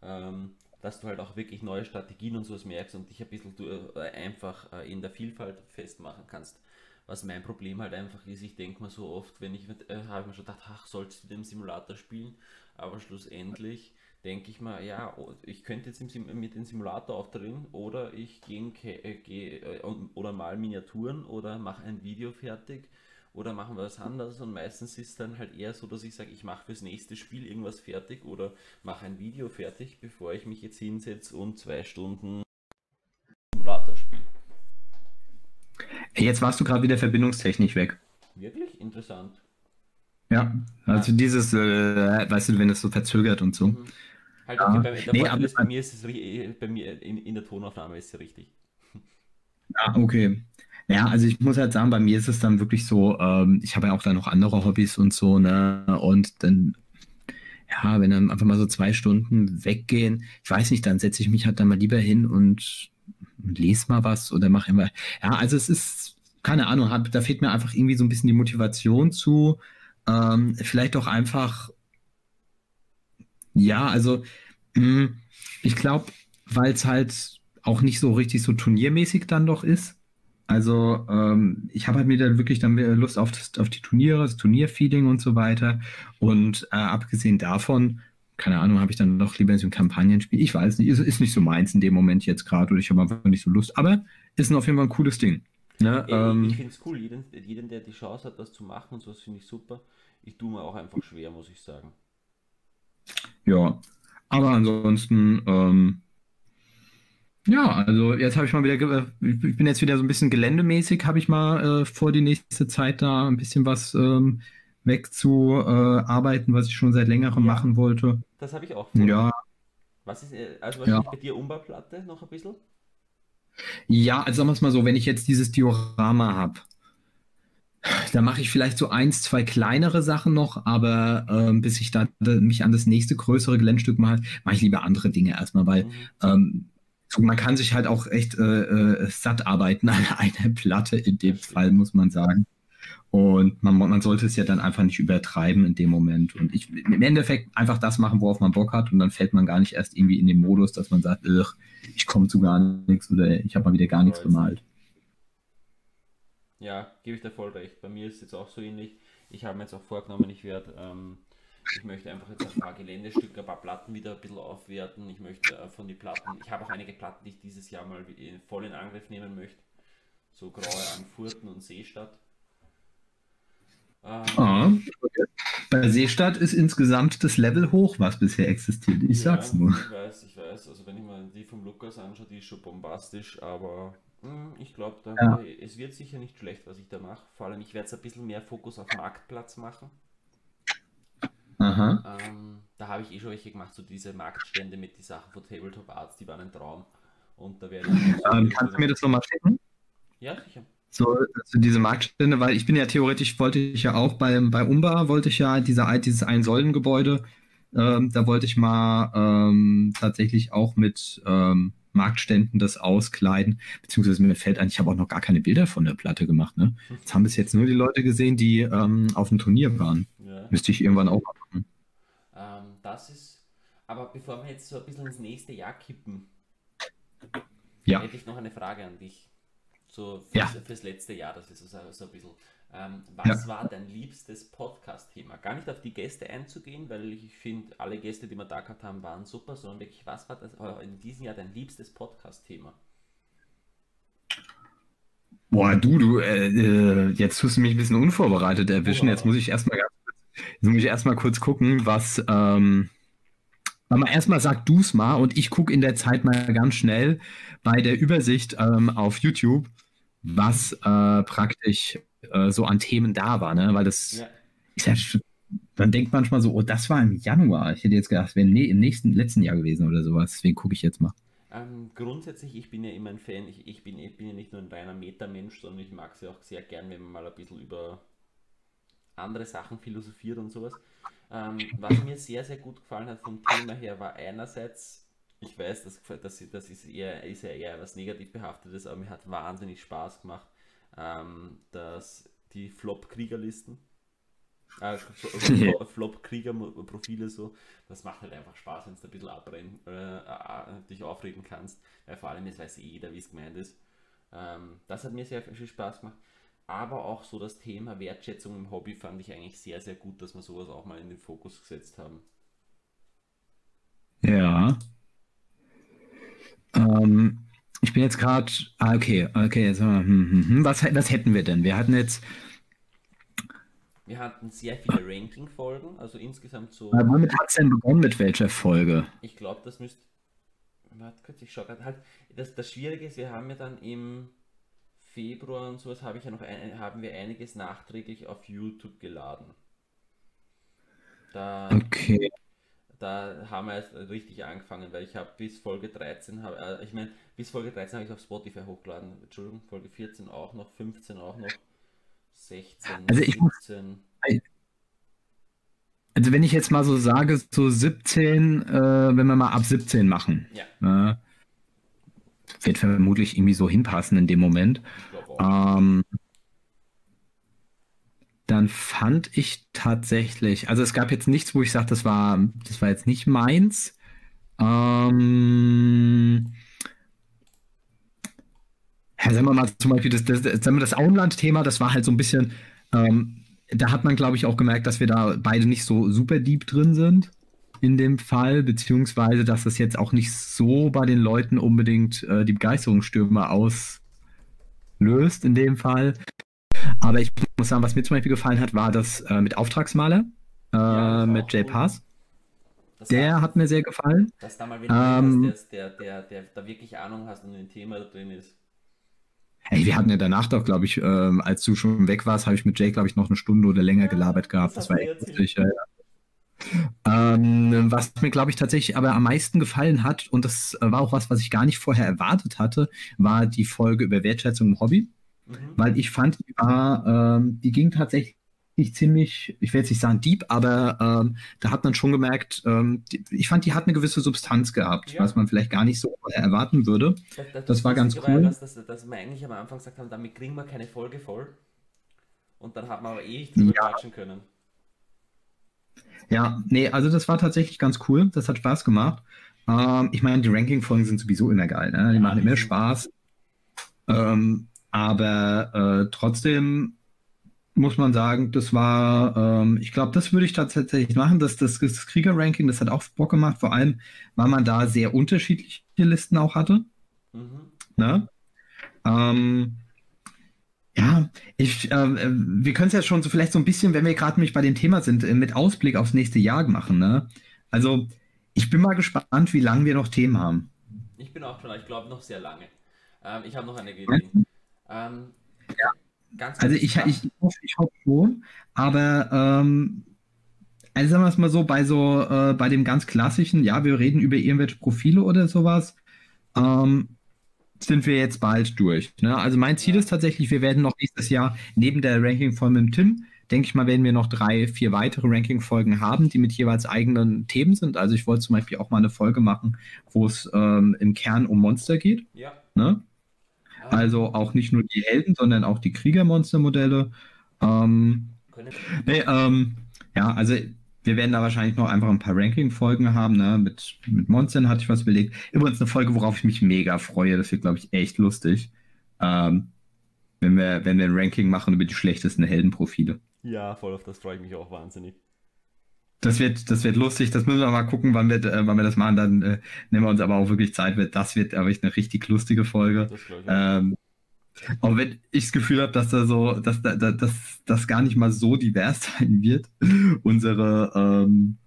ähm, dass du halt auch wirklich neue Strategien und sowas merkst und dich ein bisschen äh, einfach äh, in der Vielfalt festmachen kannst. Was mein Problem halt einfach ist, ich denke mir so oft, wenn ich, äh, habe ich mir schon gedacht, ach, sollst du den Simulator spielen? Aber schlussendlich denke ich mir, ja, ich könnte jetzt mit dem Simulator aufdrehen oder ich gehe äh, geh, äh, oder mal Miniaturen oder mache ein Video fertig oder machen wir was anderes und meistens ist dann halt eher so, dass ich sage, ich mache fürs nächste Spiel irgendwas fertig oder mache ein Video fertig, bevor ich mich jetzt hinsetze und zwei Stunden Simulator spiele. Jetzt warst du gerade wieder verbindungstechnisch weg. Wirklich interessant. Ja, also dieses, äh, weißt du, wenn es so verzögert und so. Mhm. Halt, Ja. okay, bei, der Nee, Vorteil aber- ist, bei mir ist es ri- bei mir in, in der Tonaufnahme ist es richtig. Ja, okay. Ja, also ich muss halt sagen, bei mir ist es dann wirklich so, ähm, ich habe ja auch da noch andere Hobbys und so, ne? Und dann, ja, wenn dann einfach mal so zwei Stunden weggehen, ich weiß nicht, dann setze ich mich halt dann mal lieber hin und, und lese mal was oder mache immer. Ja, also es ist, keine Ahnung, hab, da fehlt mir einfach irgendwie so ein bisschen die Motivation zu. Ähm, vielleicht auch einfach, ja, also Hm, ich glaube, weil es halt auch nicht so richtig so turniermäßig dann doch ist. Also ähm, ich habe halt mir dann wirklich dann Lust auf, das, auf die Turniere, das Turnierfeeling und so weiter. Und äh, abgesehen davon, keine Ahnung, habe ich dann doch lieber so ein Kampagnenspiel. Ich weiß nicht, ist, ist nicht so meins in dem Moment jetzt gerade oder ich habe einfach nicht so Lust. Aber ist auf jeden Fall ein cooles Ding. Ne? Ähm, ich finde es cool, jeden, jeden, der die Chance hat, das zu machen und so, das finde ich super. Ich tue mir auch einfach schwer, muss ich sagen. Ja, aber ansonsten, ähm, ja, also jetzt habe ich mal wieder, ich bin jetzt wieder so ein bisschen geländemäßig, habe ich mal äh, vor die nächste Zeit da ein bisschen was ähm, wegzuarbeiten, was ich schon seit längerem ja, machen wollte. Das habe ich auch vor. Ja. Was ist, äh, also wahrscheinlich ja. bei dir Umbauplatte noch ein bisschen? Ja, also sagen wir es mal so, wenn ich jetzt dieses Diorama habe, da mache ich vielleicht so eins, zwei kleinere Sachen noch, aber ähm, bis ich da mich an das nächste größere Geländestück mache, mache ich lieber andere Dinge erstmal, weil mhm. ähm, man kann sich halt auch echt äh, äh, satt arbeiten an einer Platte in dem Fall, muss man sagen. Und man, man sollte es ja dann einfach nicht übertreiben in dem Moment. Und ich im Endeffekt einfach das machen, worauf man Bock hat. Und dann fällt man gar nicht erst irgendwie in den Modus, dass man sagt, ich komme zu gar nichts oder ich habe mal wieder gar nichts bemalt. Ja, gebe ich dir voll recht. Bei mir ist es jetzt auch so ähnlich. Ich habe mir jetzt auch vorgenommen, ich werde, ähm, ich möchte einfach jetzt ein paar Geländestücke, ein paar Platten wieder ein bisschen aufwerten. Ich möchte äh, von den Platten, ich habe auch einige Platten, die ich dieses Jahr mal voll in Angriff nehmen möchte. So Graue an Furten und Seestadt. Ähm, ah, Bei Seestadt ist insgesamt das Level hoch, was bisher existiert. Ich ja, sag's nur. Ich weiß, ich weiß. Also wenn ich mal die vom Lukas anschaue, die ist schon bombastisch, aber hm, ich glaube, ja. es wird sicher nicht schlecht, was ich da mache. Vor allem, ich werde es ein bisschen mehr Fokus auf Marktplatz machen. Aha. Ähm, da habe ich eh schon welche gemacht, so diese Marktstände mit den Sachen von Tabletop Arts, die waren ein Traum. Und da werde ich. Ähm, kannst du mir das nochmal schicken? Ja, sicher. So, so, diese Marktstände, weil ich bin ja theoretisch, wollte ich ja auch bei, bei Umba, wollte ich ja diese, dieses Ein-Säulen-Gebäude, ähm, da wollte ich mal ähm, tatsächlich auch mit ähm, Marktständen das auskleiden, beziehungsweise mir fällt ein, ich habe auch noch gar keine Bilder von der Platte gemacht. Ne? Jetzt haben bis jetzt nur die Leute gesehen, die ähm, auf dem Turnier waren. Ja. Müsste ich irgendwann auch machen. Ähm, das ist, aber bevor wir jetzt so ein bisschen ins nächste Jahr kippen, ja. hätte ich noch eine Frage an dich. So fürs, ja. fürs letzte Jahr, das ist so, so ein bisschen. Ähm, was ja. war dein liebstes Podcast-Thema? Gar nicht auf die Gäste einzugehen, weil ich finde, alle Gäste, die wir da gehabt haben, waren super, sondern wirklich, was war das äh, in diesem Jahr dein liebstes Podcast-Thema? Boah, du, du, äh, äh jetzt tust du mich ein bisschen unvorbereitet erwischen. Jetzt muss ich erstmal jetzt muss ich erstmal kurz gucken, was. Ähm, aber erstmal sag du es mal und ich gucke in der Zeit mal ganz schnell bei der Übersicht ähm, auf YouTube, was äh, praktisch äh, so an Themen da war, ne? Weil das ja. ist ja man denkt manchmal so, oh, das war im Januar. Ich hätte jetzt gedacht, es wäre im nächsten, letzten Jahr gewesen oder sowas. Deswegen gucke ich jetzt mal. Ähm, grundsätzlich, ich bin ja immer ein Fan, ich, ich, bin, ich bin ja nicht nur ein reiner Meta-Mensch, sondern ich mag es ja auch sehr gern, wenn man mal ein bisschen über andere Sachen philosophiert und sowas. Ähm, was mir sehr, sehr gut gefallen hat vom Thema her, war einerseits ich weiß, das, das, das ist, eher, ist ja eher was negativ behaftetes, aber mir hat wahnsinnig Spaß gemacht, ähm, dass die Flop-Kriegerlisten, äh, Flop-Krieger-Profile so, das macht halt einfach Spaß, wenn du ein bisschen abbrennen, äh, äh, dich aufregen kannst, weil vor allem jetzt weiß eh jeder, wie es gemeint ist. Ähm, das hat mir sehr viel Spaß gemacht. Aber auch so das Thema Wertschätzung im Hobby fand ich eigentlich sehr, sehr gut, dass wir sowas auch mal in den Fokus gesetzt haben. Ja, ähm, ich bin jetzt gerade. Ah, okay, okay, jetzt, hm, hm, hm. Was, was hätten wir denn? Wir hatten jetzt. Wir hatten sehr viele Ranking-Folgen, also insgesamt so. Aber womit hat es denn begonnen, mit welcher Folge? Ich glaube, das müsste. Warte kurz, ich schaue gerade halt. Das, das Schwierige ist, wir haben ja dann im Februar und sowas habe ich ja noch ein, haben wir einiges nachträglich auf YouTube geladen. Da, okay da haben wir erst richtig angefangen, weil ich habe bis Folge 13, hab, äh, ich meine, bis Folge 13 habe ich auf Spotify hochgeladen. Entschuldigung, Folge 14 auch noch, 15 auch noch, 16, also ich 17. also wenn ich jetzt mal so sage, so 17, äh, wenn wir mal ab 17 machen. Ja. Äh, wird vermutlich irgendwie so hinpassen in dem Moment. Ähm, dann fand ich tatsächlich, also es gab jetzt nichts, wo ich sage, das war, das war jetzt nicht meins. Ähm, ja, sagen wir mal zum Beispiel das, das, das, das Auenland-Thema, das war halt so ein bisschen, ähm, da hat man, glaube ich, auch gemerkt, dass wir da beide nicht so super deep drin sind in dem Fall, beziehungsweise dass das jetzt auch nicht so bei den Leuten unbedingt äh, die Begeisterungsstürme auslöst in dem Fall. Aber ich muss sagen, was mir zum Beispiel gefallen hat, war das äh, mit Auftragsmaler, äh, ja, mit Jay Pass. der war, hat mir sehr gefallen. Dass da mal wieder ähm, hast, der, der, der, da wirklich Ahnung hast und ein Thema drin ist. Hey, wir hatten ja danach doch, glaube ich, ähm, als du schon weg warst, habe ich mit Jay, glaube ich, noch eine Stunde oder länger gelabert gehabt. Das, das war echt lustig. Ja, ähm, was mir, glaube ich, tatsächlich aber am meisten gefallen hat, und das war auch was, was ich gar nicht vorher erwartet hatte, war die Folge über Wertschätzung im Hobby. Mhm. Weil ich fand, die, war, ähm, die ging tatsächlich ziemlich, ich will jetzt nicht sagen deep, aber ähm, da hat man schon gemerkt, ähm, die, ich fand, die hat eine gewisse Substanz gehabt, ja. was man vielleicht gar nicht so erwarten würde. Das, das, das war ganz cool. Dass, dass, dass wir eigentlich am Anfang gesagt haben, damit kriegen wir keine Folge voll. Und dann hat man aber eh drüber ja. quatschen können. Ja, nee, also das war tatsächlich ganz cool. Das hat Spaß gemacht. Ähm, ich meine, die Ranking-Folgen sind sowieso immer geil. Ne? Die ja, machen immer Spaß. Ähm, aber äh, trotzdem muss man sagen, das war, ähm, ich glaube, das würde ich tatsächlich machen. Das, das, das Krieger-Ranking, das hat auch Bock gemacht, vor allem, weil man da sehr unterschiedliche Listen auch hatte. Mhm. Ne? Ähm, ja, ich, äh, wir können es ja schon so vielleicht so ein bisschen, wenn wir gerade nicht bei dem Thema sind, äh, mit Ausblick aufs nächste Jahr machen. Ne? Also, ich bin mal gespannt, wie lange wir noch Themen haben. Ich bin auch schon, ich glaube, noch sehr lange. Ähm, ich habe noch eine Idee. Ähm, ja. Ganz also, ich, ich, ich, hoffe, ich hoffe schon, aber ähm, also sagen wir es mal so, bei so, äh, bei dem ganz klassischen, ja, wir reden über irgendwelche Profile oder sowas. Ähm, sind wir jetzt bald durch. Ne? Also mein Ziel ist tatsächlich, wir werden noch nächstes Jahr neben der Ranking-Folge mit dem Tim, denke ich mal, werden wir noch drei, vier weitere Ranking-Folgen haben, die mit jeweils eigenen Themen sind. Also ich wollte zum Beispiel auch mal eine Folge machen, wo es ähm, im Kern um Monster geht. Ja. Ne? Also auch nicht nur die Helden, sondern auch die Kriegermonster-Modelle. Ähm, nee, ähm, ja, also wir werden da wahrscheinlich noch einfach ein paar Ranking-Folgen haben. Ne? Mit, mit Monstern hatte ich was belegt. Übrigens eine Folge, worauf ich mich mega freue. Das wird, glaube ich, echt lustig. Ähm, wenn, wir, wenn wir ein Ranking machen über die schlechtesten Heldenprofile. Ja, voll auf das freue ich mich auch wahnsinnig. Das wird, das wird lustig. Das müssen wir mal gucken, wann wir, äh, wann wir das machen. Dann äh, nehmen wir uns aber auch wirklich Zeit. Das wird aber eine richtig lustige Folge. Das ähm, auch wenn ich das Gefühl habe, dass da so, dass da, dass das gar nicht mal so divers sein wird, unsere, ähm,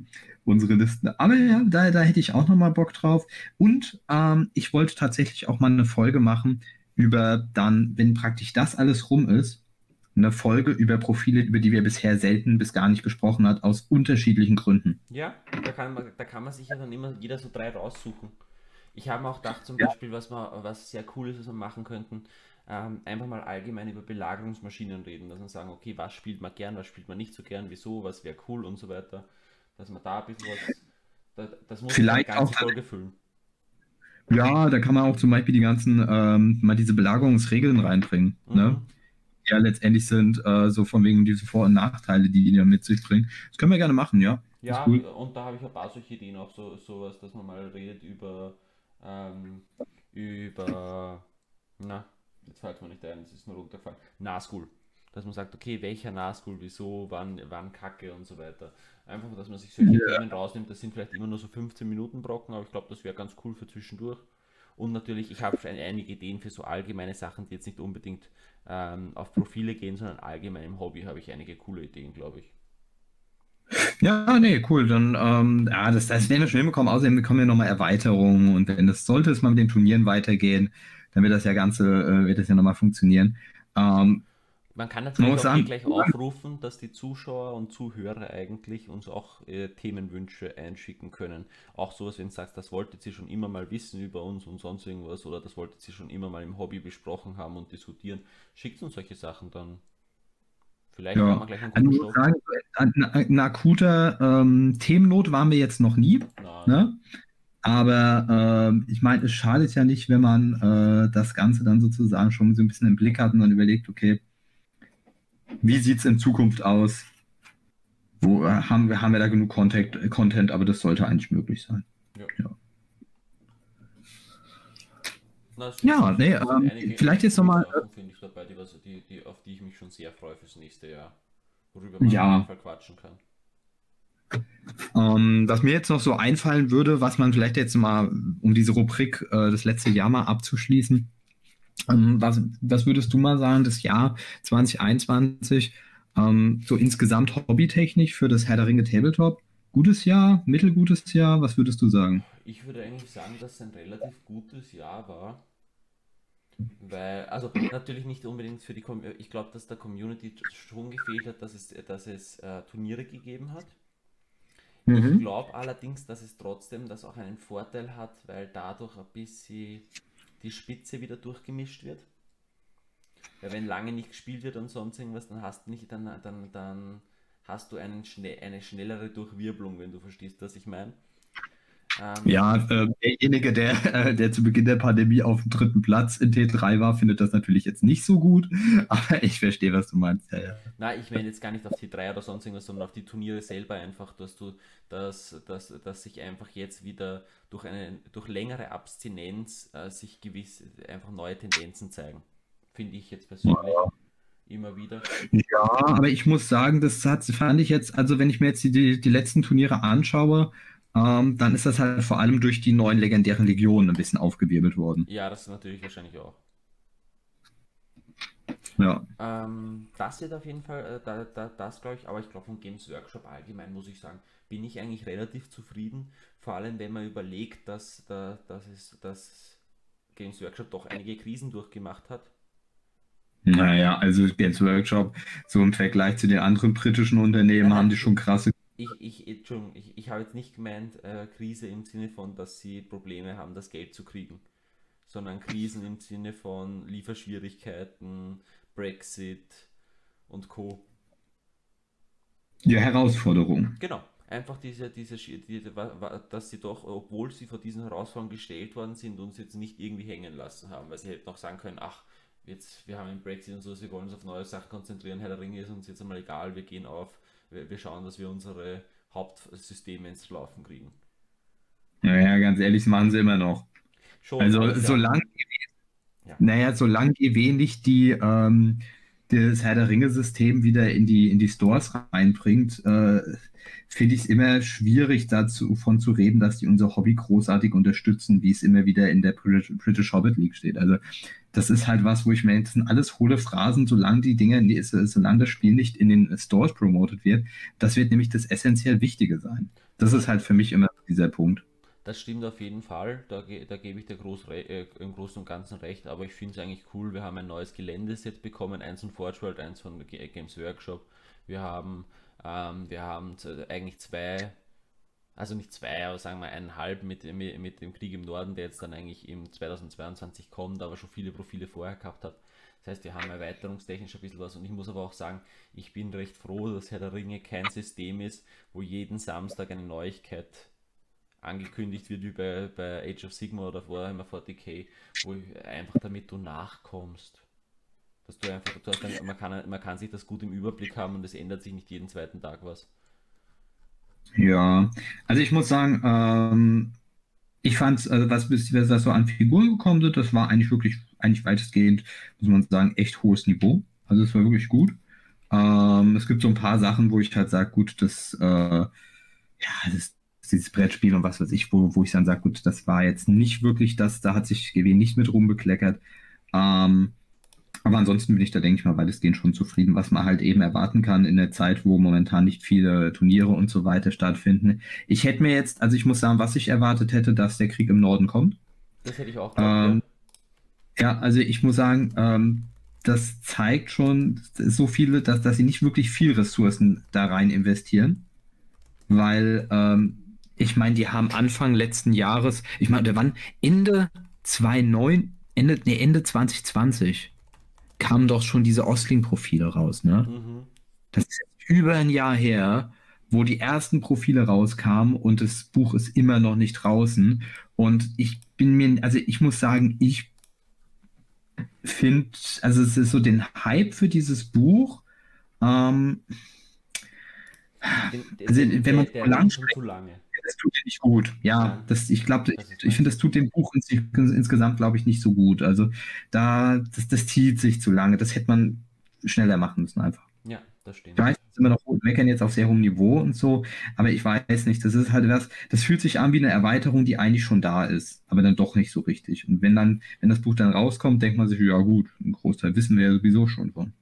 unsere Listen. Aber ja, da, da hätte ich auch nochmal Bock drauf. Und ähm, ich wollte tatsächlich auch mal eine Folge machen über dann, wenn praktisch das alles rum ist, eine Folge über Profile, über die wir bisher selten bis gar nicht gesprochen hat, aus unterschiedlichen Gründen. Ja, da kann man, da kann man sich ja dann immer jeder so drei raussuchen. Ich habe auch gedacht, zum ja. Beispiel, was, man, was sehr cool ist, was wir machen könnten, ähm, einfach mal allgemein über Belagerungsmaschinen reden, dass man sagen, okay, was spielt man gern, was spielt man nicht so gern, wieso, was wäre cool und so weiter. Dass man da ein bisschen was, da, das muss Vielleicht ganze auch, Folge füllen. Ja, da kann man auch zum Beispiel die ganzen, ähm, mal diese Belagerungsregeln reinbringen, mhm. ne? Die ja letztendlich sind, äh, so von wegen diese Vor- und Nachteile, die die ja mit sich bringen. Das können wir gerne machen, ja. Ja, cool. und da habe ich ein paar solche Ideen auch, so sowas, dass man mal redet über, ähm, über, na, jetzt fällt mir nicht ein, es ist nur runtergefallen, Nahschool. Dass man sagt, okay, welcher Nahschool, wieso, wann, wann Kacke und so weiter. Einfach, dass man sich solche ja. Themen rausnimmt, das sind vielleicht immer nur so 15 Minuten Brocken, aber ich glaube, das wäre ganz cool für zwischendurch. Und natürlich, ich habe schon einige Ideen für so allgemeine Sachen, die jetzt nicht unbedingt ähm, auf Profile gehen, sondern allgemein im Hobby habe ich einige coole Ideen, glaube ich. Ja, nee, cool. Dann, ähm, ja, das, das werden wir schon hinbekommen. Außerdem bekommen wir nochmal Erweiterungen und wenn das sollte es mal mit den Turnieren weitergehen, dann wird das ja Ganze, äh, wird das ja nochmal funktionieren. Ähm, man kann natürlich auch sagen, gleich aufrufen, dass die Zuschauer und Zuhörer eigentlich uns auch äh, Themenwünsche einschicken können. Auch sowas, wenn du sagst, das wolltet ihr schon immer mal wissen über uns und sonst irgendwas oder das wolltet ihr schon immer mal im Hobby besprochen haben und diskutieren. Schickt uns solche Sachen dann. Vielleicht ja. kann man gleich einen guten sagen, ein, ein akuter ähm, Themennot waren wir jetzt noch nie. Ne? Aber äh, ich meine, es schadet ja nicht, wenn man äh, das Ganze dann sozusagen schon so ein bisschen im Blick hat und dann überlegt, okay, wie sieht es in Zukunft aus? Wo äh, haben wir, haben wir da genug Content, äh, Content, aber das sollte eigentlich möglich sein. Ja. ja. Ja nee, ähm, vielleicht jetzt nochmal. Äh, finde ich dabei, die, die, auf die ich mich schon sehr freue fürs nächste Jahr. Worüber man ja. quatschen kann. Ähm, was mir jetzt noch so einfallen würde, was man vielleicht jetzt mal, um diese Rubrik äh, das letzte Jahr mal abzuschließen, ähm, was, was würdest du mal sagen, das Jahr 2021, ähm, so insgesamt hobbytechnisch für das Herr der Ringe Tabletop? Gutes Jahr, mittelgutes Jahr, was würdest du sagen? Ich würde eigentlich sagen, dass es ein relativ gutes Jahr war. Weil, also natürlich nicht unbedingt für die Community, ich glaube, dass der Community schon gefehlt hat, dass es, dass es äh, Turniere gegeben hat. Mhm. Ich glaube allerdings, dass es trotzdem das auch einen Vorteil hat, weil dadurch ein bisschen die Spitze wieder durchgemischt wird. Weil wenn lange nicht gespielt wird und sonst irgendwas, dann hast du nicht, dann, dann, dann hast du einen eine schnellere Durchwirbelung, wenn du verstehst, was ich meine. Ähm, ja, äh, derjenige, der, äh, der zu Beginn der Pandemie auf dem dritten Platz in T3 war, findet das natürlich jetzt nicht so gut, aber ich verstehe, was du meinst. Ja, ja. Nein, ich meine jetzt gar nicht auf T3 oder sonst irgendwas, sondern auf die Turniere selber einfach, dass du, dass, dass, dass sich einfach jetzt wieder durch eine durch längere Abstinenz äh, sich gewisse einfach neue Tendenzen zeigen. Finde ich jetzt persönlich. Ja immer wieder. Ja, aber ich muss sagen, das hat, fand ich jetzt, also wenn ich mir jetzt die, die letzten Turniere anschaue, ähm, dann ist das halt vor allem durch die neuen legendären Legionen ein bisschen aufgewirbelt worden. Ja, das ist natürlich wahrscheinlich auch. Ja. Ähm, das wird auf jeden Fall, äh, da, da, das glaube ich, aber ich glaube vom Games Workshop allgemein muss ich sagen, bin ich eigentlich relativ zufrieden. Vor allem, wenn man überlegt, dass, da, dass, es, dass Games Workshop doch einige Krisen durchgemacht hat. Naja, also Games Workshop, so im Vergleich zu den anderen britischen Unternehmen, ja, haben die schon krasse ich, ich, Entschuldigung, ich, ich habe jetzt nicht gemeint äh, Krise im Sinne von, dass sie Probleme haben, das Geld zu kriegen, sondern Krisen im Sinne von Lieferschwierigkeiten, Brexit und Co. Ja, Herausforderung. Genau. Einfach diese, diese, diese, dass sie doch, obwohl sie vor diesen Herausforderungen gestellt worden sind, uns jetzt nicht irgendwie hängen lassen haben, weil sie hätten auch sagen können, ach, jetzt, wir haben einen Brexit und so, sie wollen uns auf neue Sachen konzentrieren, Herr der Ringe ist uns jetzt einmal egal, wir gehen auf wir schauen, dass wir unsere Hauptsysteme ins Laufen kriegen. Naja, ganz ehrlich, das machen sie immer noch. Schon, also solange, ja. naja, solange GW nicht die, ähm, das Herr der Ringe-System wieder in die, in die Stores reinbringt, äh, finde ich es immer schwierig, davon zu reden, dass die unser Hobby großartig unterstützen, wie es immer wieder in der British Hobbit League steht. Also das ist halt was, wo ich meine, das sind alles hohle Phrasen, solange die Dinge, solange das Spiel nicht in den Stores promotet wird. Das wird nämlich das essentiell Wichtige sein. Das ist halt für mich immer dieser Punkt. Das stimmt auf jeden Fall, da, da gebe ich dir groß, äh, im Großen und Ganzen recht, aber ich finde es eigentlich cool, wir haben ein neues Geländeset bekommen, eins von Forge World, eins von Games Workshop. Wir haben, ähm, wir haben eigentlich zwei also nicht zwei, aber sagen wir eineinhalb mit, mit, dem Krieg im Norden, der jetzt dann eigentlich im 2022 kommt, aber schon viele Profile vorher gehabt hat. Das heißt, wir haben erweiterungstechnisch ein bisschen was und ich muss aber auch sagen, ich bin recht froh, dass Herr der Ringe kein System ist, wo jeden Samstag eine Neuigkeit angekündigt wird, wie bei, bei Age of Sigma oder vorher immer 40k, wo einfach damit du nachkommst. Dass du einfach, du hast man, kann, man kann sich das gut im Überblick haben und es ändert sich nicht jeden zweiten Tag was. Ja, also ich muss sagen, ähm, ich fand also was, was so an Figuren gekommen ist, das war eigentlich wirklich, eigentlich weitestgehend, muss man sagen, echt hohes Niveau. Also es war wirklich gut. Ähm, es gibt so ein paar Sachen, wo ich halt sage, gut, das, äh, ja, das, dieses Brettspiel und was weiß ich, wo, wo ich dann sage, gut, das war jetzt nicht wirklich das, da hat sich GW nicht mit rumbekleckert. Ähm, aber ansonsten bin ich da, denke ich mal, weitestgehend schon zufrieden, was man halt eben erwarten kann in der Zeit, wo momentan nicht viele Turniere und so weiter stattfinden. Ich hätte mir jetzt, also ich muss sagen, was ich erwartet hätte, dass der Krieg im Norden kommt. Das hätte ich auch gedacht, ähm, ja. ja. also ich muss sagen, ähm, das zeigt schon so viele, dass, dass sie nicht wirklich viel Ressourcen da rein investieren. Weil, ähm, ich meine, die haben Anfang letzten Jahres, ich meine, der wann? Ende 2009, Ende, nee, Ende 2020 kamen doch schon diese Ostling-Profile raus, ne? Mhm. Das ist über ein Jahr her, wo die ersten Profile rauskamen und das Buch ist immer noch nicht draußen. Und ich bin mir, also ich muss sagen, ich finde, also es ist so den Hype für dieses Buch. Ähm, den, den, also wenn man der, der lang schon zu lange. Das tut dir nicht gut. Ja. Das, ich glaube, ich, ich finde, das tut dem Buch ins, insgesamt, glaube ich, nicht so gut. Also da, das, das zieht sich zu lange. Das hätte man schneller machen müssen einfach. Ja, das stimmt. Ich weiß, immer noch meckern jetzt auf sehr hohem Niveau und so, aber ich weiß nicht, das ist halt was, das fühlt sich an wie eine Erweiterung, die eigentlich schon da ist, aber dann doch nicht so richtig. Und wenn dann, wenn das Buch dann rauskommt, denkt man sich, ja gut, einen Großteil wissen wir ja sowieso schon von.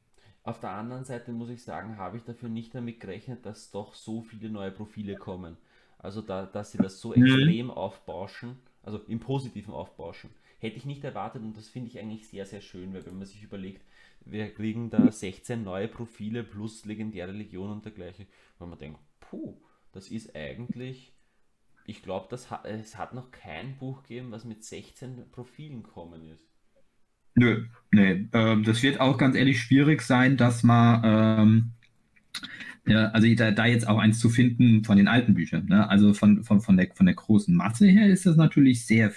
Auf der anderen Seite muss ich sagen, habe ich dafür nicht damit gerechnet, dass doch so viele neue Profile kommen. Also da, dass sie das so mhm. extrem aufbauschen, also im positiven aufbauschen. Hätte ich nicht erwartet und das finde ich eigentlich sehr, sehr schön, weil wenn man sich überlegt, wir kriegen da 16 neue Profile plus legendäre Legion und dergleichen, weil man denkt, puh, das ist eigentlich, ich glaube, es hat noch kein Buch gegeben, was mit 16 Profilen kommen ist. Nö, nee. Ähm, das wird auch ganz ehrlich schwierig sein, dass man, ähm, ja, also da, da, jetzt auch eins zu finden von den alten Büchern. Ne? Also von, von, von, der, von der großen Masse her ist das natürlich sehr,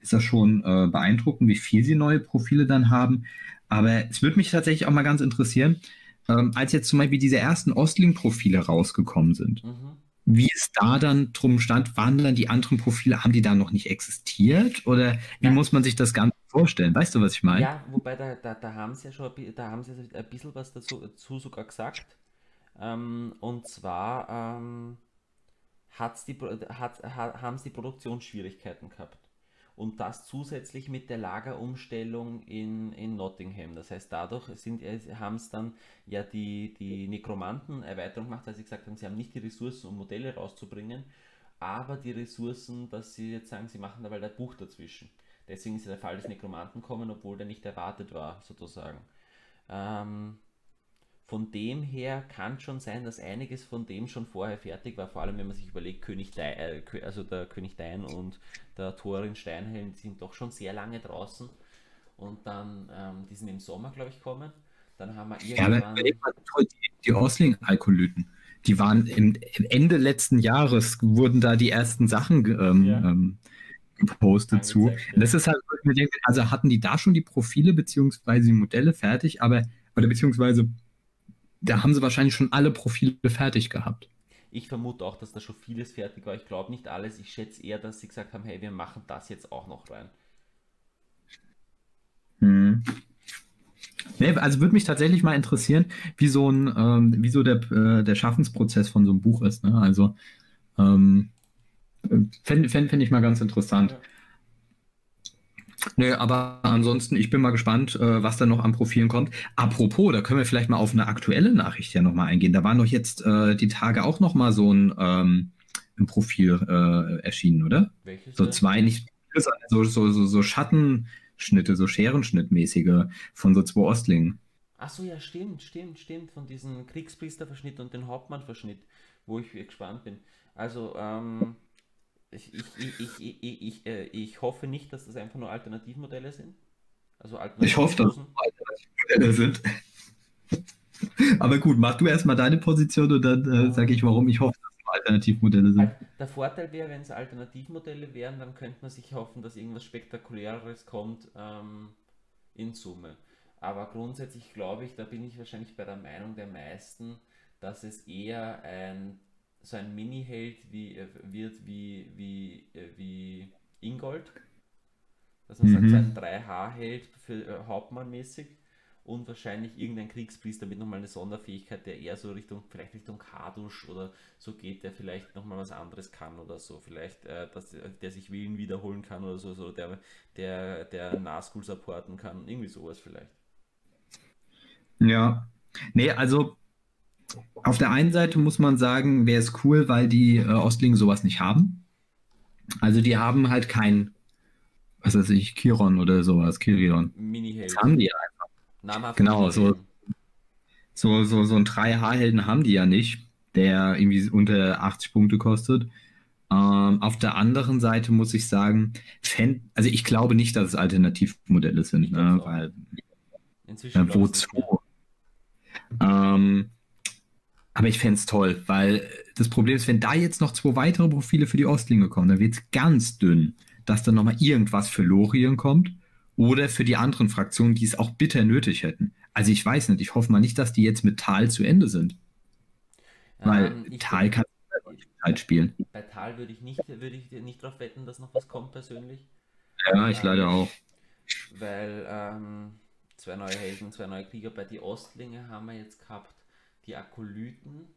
ist das schon äh, beeindruckend, wie viel sie neue Profile dann haben. Aber es würde mich tatsächlich auch mal ganz interessieren, ähm, als jetzt zum Beispiel diese ersten Ostling-Profile rausgekommen sind. Mhm wie es da dann drum stand, waren dann die anderen Profile, haben die da noch nicht existiert? Oder wie ja. muss man sich das Ganze vorstellen? Weißt du, was ich meine? Ja, wobei da, da, da haben sie ja schon da haben sie ein bisschen was dazu, dazu sogar gesagt. Ähm, und zwar ähm, hat's die, hat, hat, haben sie Produktionsschwierigkeiten gehabt. Und das zusätzlich mit der Lagerumstellung in, in Nottingham. Das heißt, dadurch äh, haben es dann ja die, die Nekromanten-Erweiterung gemacht, weil sie gesagt haben, sie haben nicht die Ressourcen, um Modelle rauszubringen, aber die Ressourcen, dass sie jetzt sagen, sie machen da weil ein Buch dazwischen. Deswegen ist der Fall des Nekromanten kommen, obwohl der nicht erwartet war, sozusagen. Ähm, von dem her kann schon sein, dass einiges von dem schon vorher fertig war, vor allem wenn man sich überlegt, König Dein, äh, also der König Dein und der Thorin Steinhelm sind doch schon sehr lange draußen und dann, ähm, die sind im Sommer, glaube ich, kommen. Dann haben wir irgendwann... Ja, die, die Osling-Alkolyten, die waren im, im, Ende letzten Jahres, wurden da die ersten Sachen ähm, ja. ähm, gepostet zu. Das ist halt, also hatten die da schon die Profile bzw. die Modelle fertig, aber, oder beziehungsweise da haben sie wahrscheinlich schon alle Profile fertig gehabt. Ich vermute auch, dass da schon vieles fertig war. Ich glaube nicht alles. Ich schätze eher, dass sie gesagt haben, hey, wir machen das jetzt auch noch rein. Hm. Nee, also würde mich tatsächlich mal interessieren, wie so ein, ähm, wie so der, äh, der Schaffensprozess von so einem Buch ist. Ne? Also ähm, fände fänd, fänd ich mal ganz interessant. Ja. Nö, aber ansonsten, ich bin mal gespannt, äh, was da noch an Profilen kommt. Apropos, da können wir vielleicht mal auf eine aktuelle Nachricht ja nochmal eingehen. Da war doch jetzt äh, die Tage auch nochmal so ein, ähm, ein Profil äh, erschienen, oder? Welches? So zwei, nicht so, so, so, so Schattenschnitte, so Scherenschnittmäßige von so zwei Ostlingen. Ach so, ja, stimmt, stimmt, stimmt. Von diesem Kriegspriesterverschnitt und den Hauptmannverschnitt, wo ich gespannt bin. Also, ähm, ich, ich, ich, ich, ich, äh, ich hoffe nicht, dass das einfach nur Alternativmodelle sind. Also ich hoffe, dass es Alternativmodelle sind. Aber gut, mach du erstmal deine Position und dann äh, sage ich, warum ich hoffe, dass es Alternativmodelle sind. Der Vorteil wäre, wenn es Alternativmodelle wären, dann könnte man sich hoffen, dass irgendwas Spektakuläres kommt ähm, in Summe. Aber grundsätzlich glaube ich, da bin ich wahrscheinlich bei der Meinung der meisten, dass es eher ein so ein Mini-Held wie, äh, wird wie, wie, äh, wie Ingold. Dass man mhm. sagt, so ein 3H-Held für äh, Hauptmann-mäßig und wahrscheinlich irgendein Kriegspriester mit nochmal eine Sonderfähigkeit, der eher so Richtung, vielleicht Richtung Kadusch oder so geht, der vielleicht nochmal was anderes kann oder so. Vielleicht, äh, dass der sich Willen wiederholen kann oder so, so der, der, der Nahschool supporten kann, irgendwie sowas vielleicht. Ja. Nee, also auf der einen Seite muss man sagen, wäre es cool, weil die äh, Ostlinge sowas nicht haben. Also die haben halt kein, was weiß ich, Chiron oder sowas, Kirion. Das haben die einfach. Namhaft genau, so, so, so, so ein 3H-Helden haben die ja nicht, der irgendwie unter 80 Punkte kostet. Ähm, auf der anderen Seite muss ich sagen, Fan, also ich glaube nicht, dass es Alternativmodelle sind, ne, weil Inzwischen äh, wozu? Ähm, aber ich fände es toll, weil das Problem ist, wenn da jetzt noch zwei weitere Profile für die Ostlinge kommen, dann wird es ganz dünn, dass dann nochmal irgendwas für Lorien kommt oder für die anderen Fraktionen, die es auch bitter nötig hätten. Also ich weiß nicht, ich hoffe mal nicht, dass die jetzt mit Tal zu Ende sind. Weil ähm, Tal kann Zeit spielen. Bei Tal würde ich nicht, würde ich nicht darauf wetten, dass noch was kommt persönlich. Ja, ich leider Ähm, auch. Weil ähm, zwei neue Helden, zwei neue Krieger. Bei die Ostlinge haben wir jetzt gehabt die Akolyten,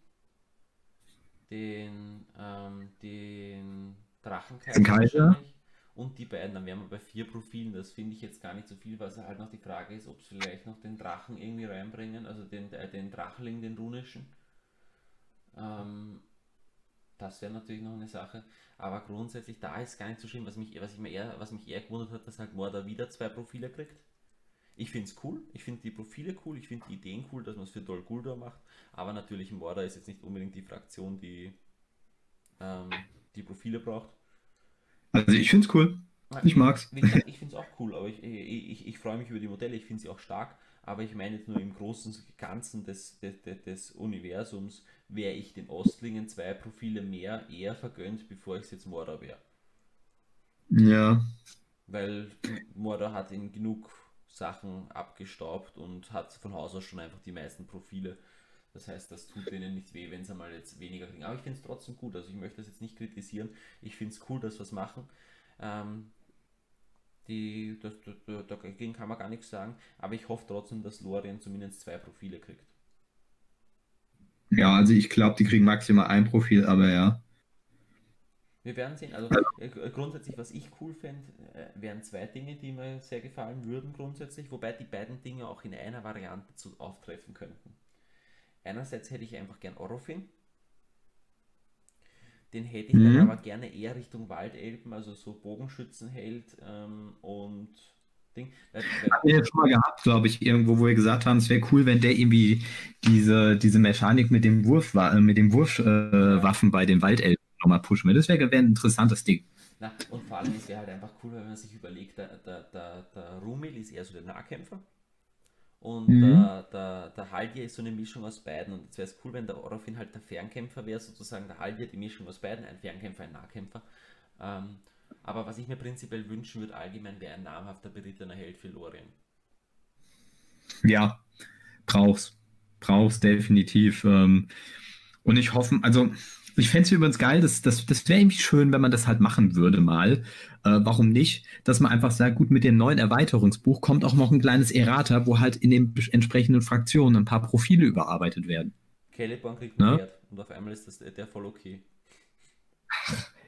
den, ähm, den Drachenkaiser und die beiden. Dann wären wir bei vier Profilen. Das finde ich jetzt gar nicht so viel, weil es halt noch die Frage ist, ob sie vielleicht noch den Drachen irgendwie reinbringen, also den, äh, den Drachling, den runischen. Ähm, das wäre natürlich noch eine Sache. Aber grundsätzlich, da ist gar nicht so schlimm. Was mich, was ich mir eher, was mich eher gewundert hat, dass halt Mordor wieder zwei Profile kriegt. Ich finde es cool. Ich finde die Profile cool. Ich finde die Ideen cool, dass man es für Dol Guldur macht. Aber natürlich, Mordor ist jetzt nicht unbedingt die Fraktion, die ähm, die Profile braucht. Also ich finde es cool. Ich mag's. Gesagt, ich finde es auch cool, aber ich, ich, ich, freue mich über die Modelle, ich finde sie auch stark, aber ich meine jetzt nur im großen Ganzen des, des, des, des Universums wäre ich den Ostlingen zwei Profile mehr eher vergönnt, bevor ich es jetzt Mordor wäre. Ja. Weil Mordor hat in genug Sachen abgestaubt und hat von Haus aus schon einfach die meisten Profile. Das heißt, das tut denen nicht weh, wenn sie mal jetzt weniger kriegen. Aber ich finde es trotzdem gut. Also ich möchte das jetzt nicht kritisieren. Ich finde es cool, dass wir es machen. Ähm, die, das, das, dagegen kann man gar nichts sagen. Aber ich hoffe trotzdem, dass Lorien zumindest zwei Profile kriegt. Ja, also ich glaube, die kriegen maximal ein Profil, aber ja. Wir werden sehen. Also äh, grundsätzlich, was ich cool fände, äh, wären zwei Dinge, die mir sehr gefallen würden grundsätzlich, wobei die beiden Dinge auch in einer Variante zu auftreffen könnten. Einerseits hätte ich einfach gern Orofin. Den hätte ich dann Mhm. aber gerne eher Richtung Waldelben, also so Bogenschützenheld ähm, und Ding. Weil, Haben wir schon mal gehabt, glaube ich, irgendwo, wo wir gesagt haben, es wäre cool, wenn der irgendwie diese, diese Mechanik mit dem Wurf, äh, mit dem Wurfwaffen bei den Waldelben nochmal pushen will. Das wäre wär ein interessantes Ding. na, und vor allem ist es halt einfach cool, wenn man sich überlegt, der, der, der, der Rumil ist eher so der Nahkämpfer. Und Mhm. der, der, der Haldir ist so eine Mischung aus beiden. Und jetzt wäre es cool, wenn der Orofin halt der Fernkämpfer wäre, sozusagen der Haldir die Mischung aus beiden, ein Fernkämpfer, ein Nahkämpfer. Ähm, aber was ich mir prinzipiell wünschen würde, allgemein wäre ein namhafter berittener Held für Lorien. Ja, brauch's. Brauch's definitiv. Ähm, und ich hoffe, also ich fände es übrigens geil, das, das, das wäre irgendwie schön, wenn man das halt machen würde mal. Äh, warum nicht? Dass man einfach sagt, gut, mit dem neuen Erweiterungsbuch kommt auch noch ein kleines Errata, wo halt in den entsprechenden Fraktionen ein paar Profile überarbeitet werden. Celeborn kriegt ein Ne? Pferd und auf einmal ist das der voll okay.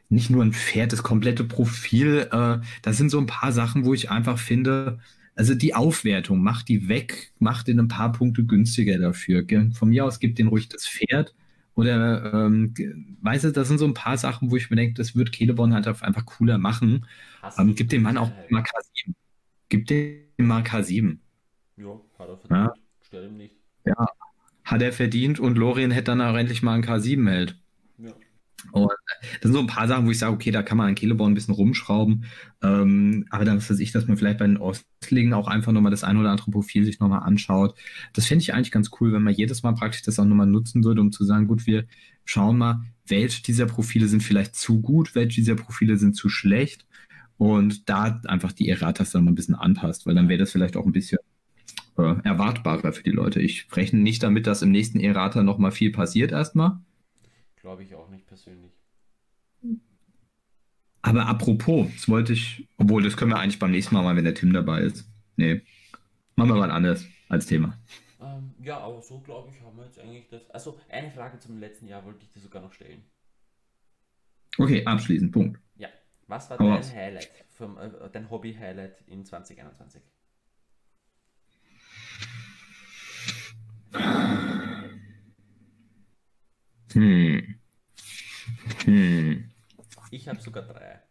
Nicht nur ein Pferd, das komplette Profil. Äh, das sind so ein paar Sachen, wo ich einfach finde, also die Aufwertung, macht die weg, macht den ein paar Punkte günstiger dafür. Von mir aus gibt den ruhig das Pferd. Oder, ähm, weißt du, das sind so ein paar Sachen, wo ich mir denke, das wird Celeborn halt einfach cooler machen. Ähm, du gib dem Mann auch mal K7. Gib dem mal K7. Ja, hat er Ja. verdient. Stört ihm nicht. Hat er verdient und Lorien hätte dann auch endlich mal ein K7 hält. Ja. Und das sind so ein paar Sachen, wo ich sage, okay, da kann man an Celeborn ein bisschen rumschrauben. Ähm, aber dann, was weiß ich, dass man vielleicht bei den Ostlingen auch einfach nochmal das ein oder andere Profil sich nochmal anschaut. Das fände ich eigentlich ganz cool, wenn man jedes Mal praktisch das auch nochmal nutzen würde, um zu sagen, gut, wir schauen mal, welche dieser Profile sind vielleicht zu gut, welche dieser Profile sind zu schlecht. Und da einfach die Erratas dann mal ein bisschen anpasst, weil dann wäre das vielleicht auch ein bisschen äh, erwartbarer für die Leute. Ich rechne nicht damit, dass im nächsten Errata nochmal viel passiert erstmal. Glaube ich auch nicht persönlich. Aber apropos, das wollte ich, obwohl das können wir eigentlich beim nächsten Mal mal, wenn der Tim dabei ist. Nee, machen wir mal anders als Thema. Ähm, ja, aber so glaube ich, haben wir jetzt eigentlich das. Also, eine Frage zum letzten Jahr wollte ich dir sogar noch stellen. Okay, abschließend, Punkt. Ja, was war Hau dein. Highlight, vom, äh, dein Hobby-Highlight in 2021? Hm. Hm. Ich habe sogar drei.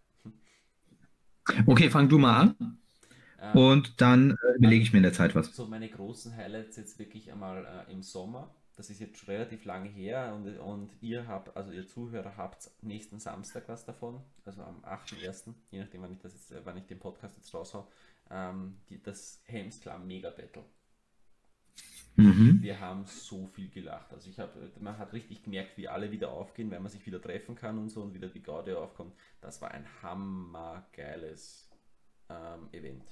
Okay, fang du mal an Ähm, und dann äh, überlege ich mir in der Zeit was. So meine großen Highlights jetzt wirklich einmal äh, im Sommer. Das ist jetzt schon relativ lange her und, und ihr habt, also ihr Zuhörer habt nächsten Samstag was davon, also am 8.1., je nachdem wann ich das jetzt, wann ich den Podcast jetzt raushau, ähm, die, das Helmsklar Mega Battle. Mhm. Wir haben so viel gelacht. Also ich habe, man hat richtig gemerkt, wie alle wieder aufgehen, weil man sich wieder treffen kann und so und wieder die Gaude aufkommt. Das war ein hammergeiles ähm, Event.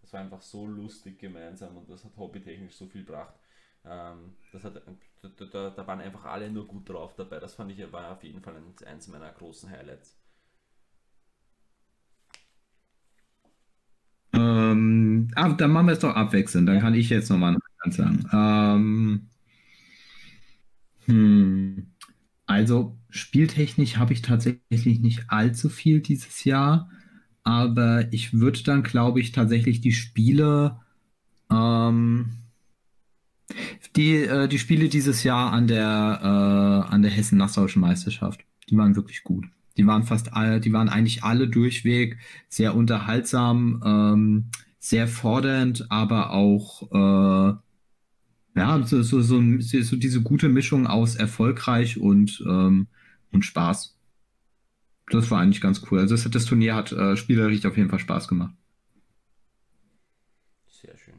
Das war einfach so lustig gemeinsam und das hat hobbytechnisch so viel gebracht. Ähm, das hat, da, da, da, waren einfach alle nur gut drauf dabei. Das fand ich war auf jeden Fall eins meiner großen Highlights. Ähm, ah, dann machen wir es doch abwechselnd. Dann ja. kann ich jetzt nochmal sagen. Ähm, hm, also spieltechnisch habe ich tatsächlich nicht allzu viel dieses Jahr, aber ich würde dann, glaube ich, tatsächlich die Spiele, ähm, die, äh, die Spiele dieses Jahr an der, äh, der Hessen-Nassauischen Meisterschaft, die waren wirklich gut. Die waren fast alle, die waren eigentlich alle durchweg sehr unterhaltsam, ähm, sehr fordernd, aber auch äh, ja, so, so, so, so, diese gute Mischung aus erfolgreich und, ähm, und Spaß. Das war eigentlich ganz cool. Also das, das Turnier hat äh, spielerisch auf jeden Fall Spaß gemacht. Sehr schön.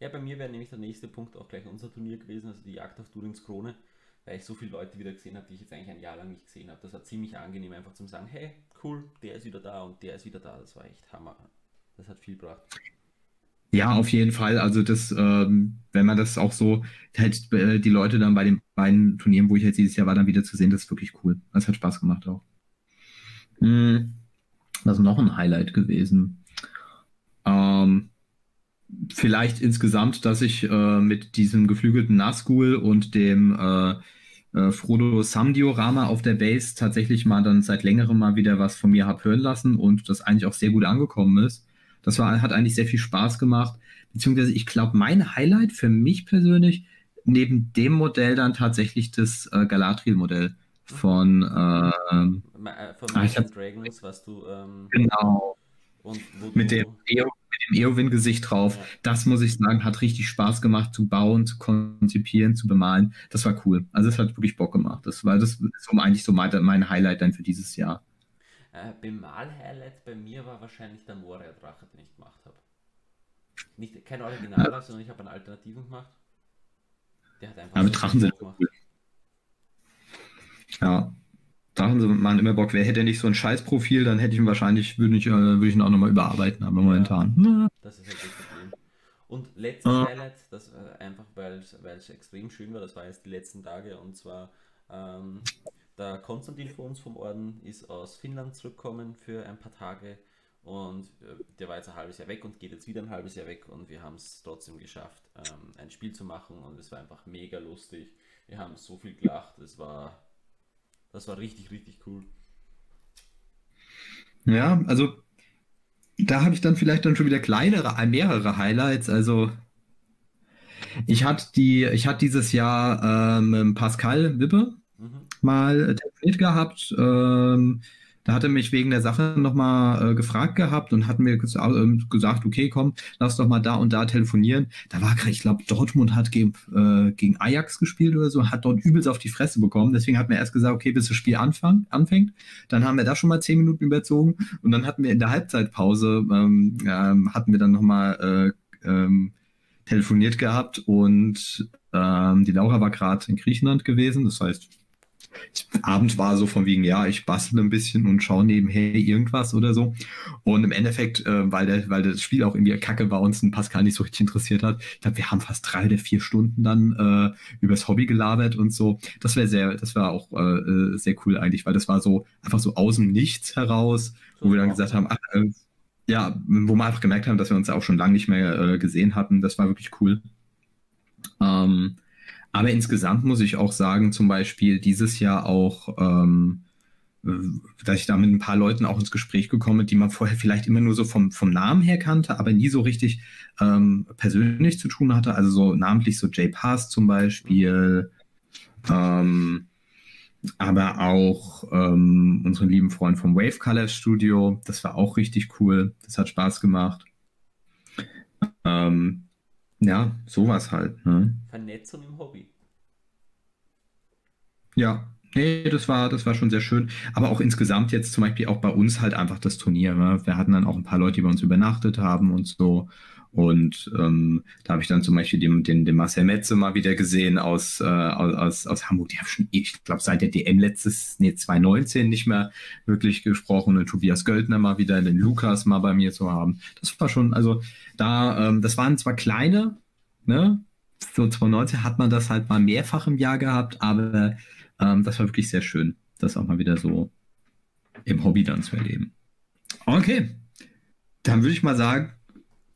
Ja, bei mir wäre nämlich der nächste Punkt auch gleich unser Turnier gewesen, also die Jagd auf Turins Krone weil ich so viele Leute wieder gesehen habe, die ich jetzt eigentlich ein Jahr lang nicht gesehen habe. Das war ziemlich angenehm, einfach zu sagen, hey, cool, der ist wieder da und der ist wieder da. Das war echt Hammer. Das hat viel gebracht. Ja, auf jeden Fall. Also das, ähm, wenn man das auch so, halt äh, die Leute dann bei den beiden Turnieren, wo ich jetzt dieses Jahr war, dann wieder zu sehen, das ist wirklich cool. Das hat Spaß gemacht auch. Hm, das ist noch ein Highlight gewesen. Ähm, vielleicht insgesamt, dass ich äh, mit diesem geflügelten Nazgul und dem äh, äh, Frodo Sam-Diorama auf der Base tatsächlich mal dann seit längerem mal wieder was von mir habe hören lassen und das eigentlich auch sehr gut angekommen ist. Das war, hat eigentlich sehr viel Spaß gemacht. Beziehungsweise ich glaube, mein Highlight für mich persönlich, neben dem Modell dann tatsächlich das äh, Galadriel-Modell von, äh, von Magic Dragons, was du ähm, genau mit dem Eowyn-Gesicht drauf. Ja. Das muss ich sagen, hat richtig Spaß gemacht zu bauen, zu konzipieren, zu bemalen. Das war cool. Also es hat wirklich Bock gemacht. Das war das ist eigentlich so mein, mein Highlight dann für dieses Jahr. Äh, Bemal-Highlight bei mir war wahrscheinlich der Moria-Drache, den ich gemacht habe. Nicht, kein Original, ja. sondern ich habe einen Alternativen gemacht. Der hat einfach. Ja, mit Drachen sind cool. Ja, Sachen machen immer Bock. Wer hätte nicht so ein Scheißprofil, dann hätte ich ihn wahrscheinlich, würde ich, äh, würde ich ihn auch nochmal überarbeiten, aber momentan. Ja, das ist halt das Problem. Und letztes ah. Highlight, das äh, einfach, weil es extrem schön war, das war jetzt die letzten Tage und zwar ähm, der Konstantin von uns vom Orden ist aus Finnland zurückgekommen für ein paar Tage und äh, der war jetzt ein halbes Jahr weg und geht jetzt wieder ein halbes Jahr weg und wir haben es trotzdem geschafft, ähm, ein Spiel zu machen und es war einfach mega lustig. Wir haben so viel gelacht, es war das war richtig, richtig cool. Ja, also da habe ich dann vielleicht dann schon wieder kleinere, mehrere Highlights. Also ich hatte die, ich hatte dieses Jahr ähm, Pascal Wippe mhm. mal telefoniert gehabt. Ähm, da hat er mich wegen der Sache nochmal äh, gefragt gehabt und hat mir äh, gesagt, okay, komm, lass doch mal da und da telefonieren. Da war gerade, ich glaube, Dortmund hat gegen, äh, gegen Ajax gespielt oder so, hat dort übelst auf die Fresse bekommen. Deswegen hat mir erst gesagt, okay, bis das Spiel anfang, anfängt. Dann haben wir da schon mal zehn Minuten überzogen und dann hatten wir in der Halbzeitpause, ähm, ähm, hatten wir dann nochmal äh, ähm, telefoniert gehabt und ähm, die Laura war gerade in Griechenland gewesen. Das heißt, Abend war so von wegen, ja, ich bastle ein bisschen und schaue nebenher irgendwas oder so. Und im Endeffekt, äh, weil, der, weil das Spiel auch irgendwie kacke war, uns ein Pascal nicht so richtig interessiert hat, ich glaube, wir haben fast drei oder vier Stunden dann äh, übers Hobby gelabert und so. Das wäre sehr, das war auch äh, äh, sehr cool eigentlich, weil das war so einfach so aus dem Nichts heraus, wo wir dann gesagt haben, ach, äh, ja, wo wir einfach gemerkt haben, dass wir uns auch schon lange nicht mehr äh, gesehen hatten. Das war wirklich cool. Ähm, aber insgesamt muss ich auch sagen, zum Beispiel dieses Jahr auch, ähm, äh, dass ich da mit ein paar Leuten auch ins Gespräch gekommen bin, die man vorher vielleicht immer nur so vom, vom Namen her kannte, aber nie so richtig ähm, persönlich zu tun hatte. Also so namentlich so Jay Pass zum Beispiel, ähm, aber auch ähm, unseren lieben Freund vom Wave Color Studio. Das war auch richtig cool. Das hat Spaß gemacht. Ähm, ja, sowas halt. Ne? Vernetzung im Hobby. Ja, nee, das war, das war schon sehr schön. Aber auch insgesamt jetzt zum Beispiel auch bei uns halt einfach das Turnier. Ne? Wir hatten dann auch ein paar Leute, die bei uns übernachtet haben und so. Und ähm, da habe ich dann zum Beispiel den, den, den Marcel Metze mal wieder gesehen aus, äh, aus, aus Hamburg. Die haben schon, ich glaube, seit der DM letztes, nee, 2019 nicht mehr wirklich gesprochen. Und Tobias Göldner mal wieder, den Lukas mal bei mir zu haben. Das war schon, also da, ähm, das waren zwar kleine, ne? so 2019 hat man das halt mal mehrfach im Jahr gehabt, aber ähm, das war wirklich sehr schön, das auch mal wieder so im Hobby dann zu erleben. Okay, dann würde ich mal sagen,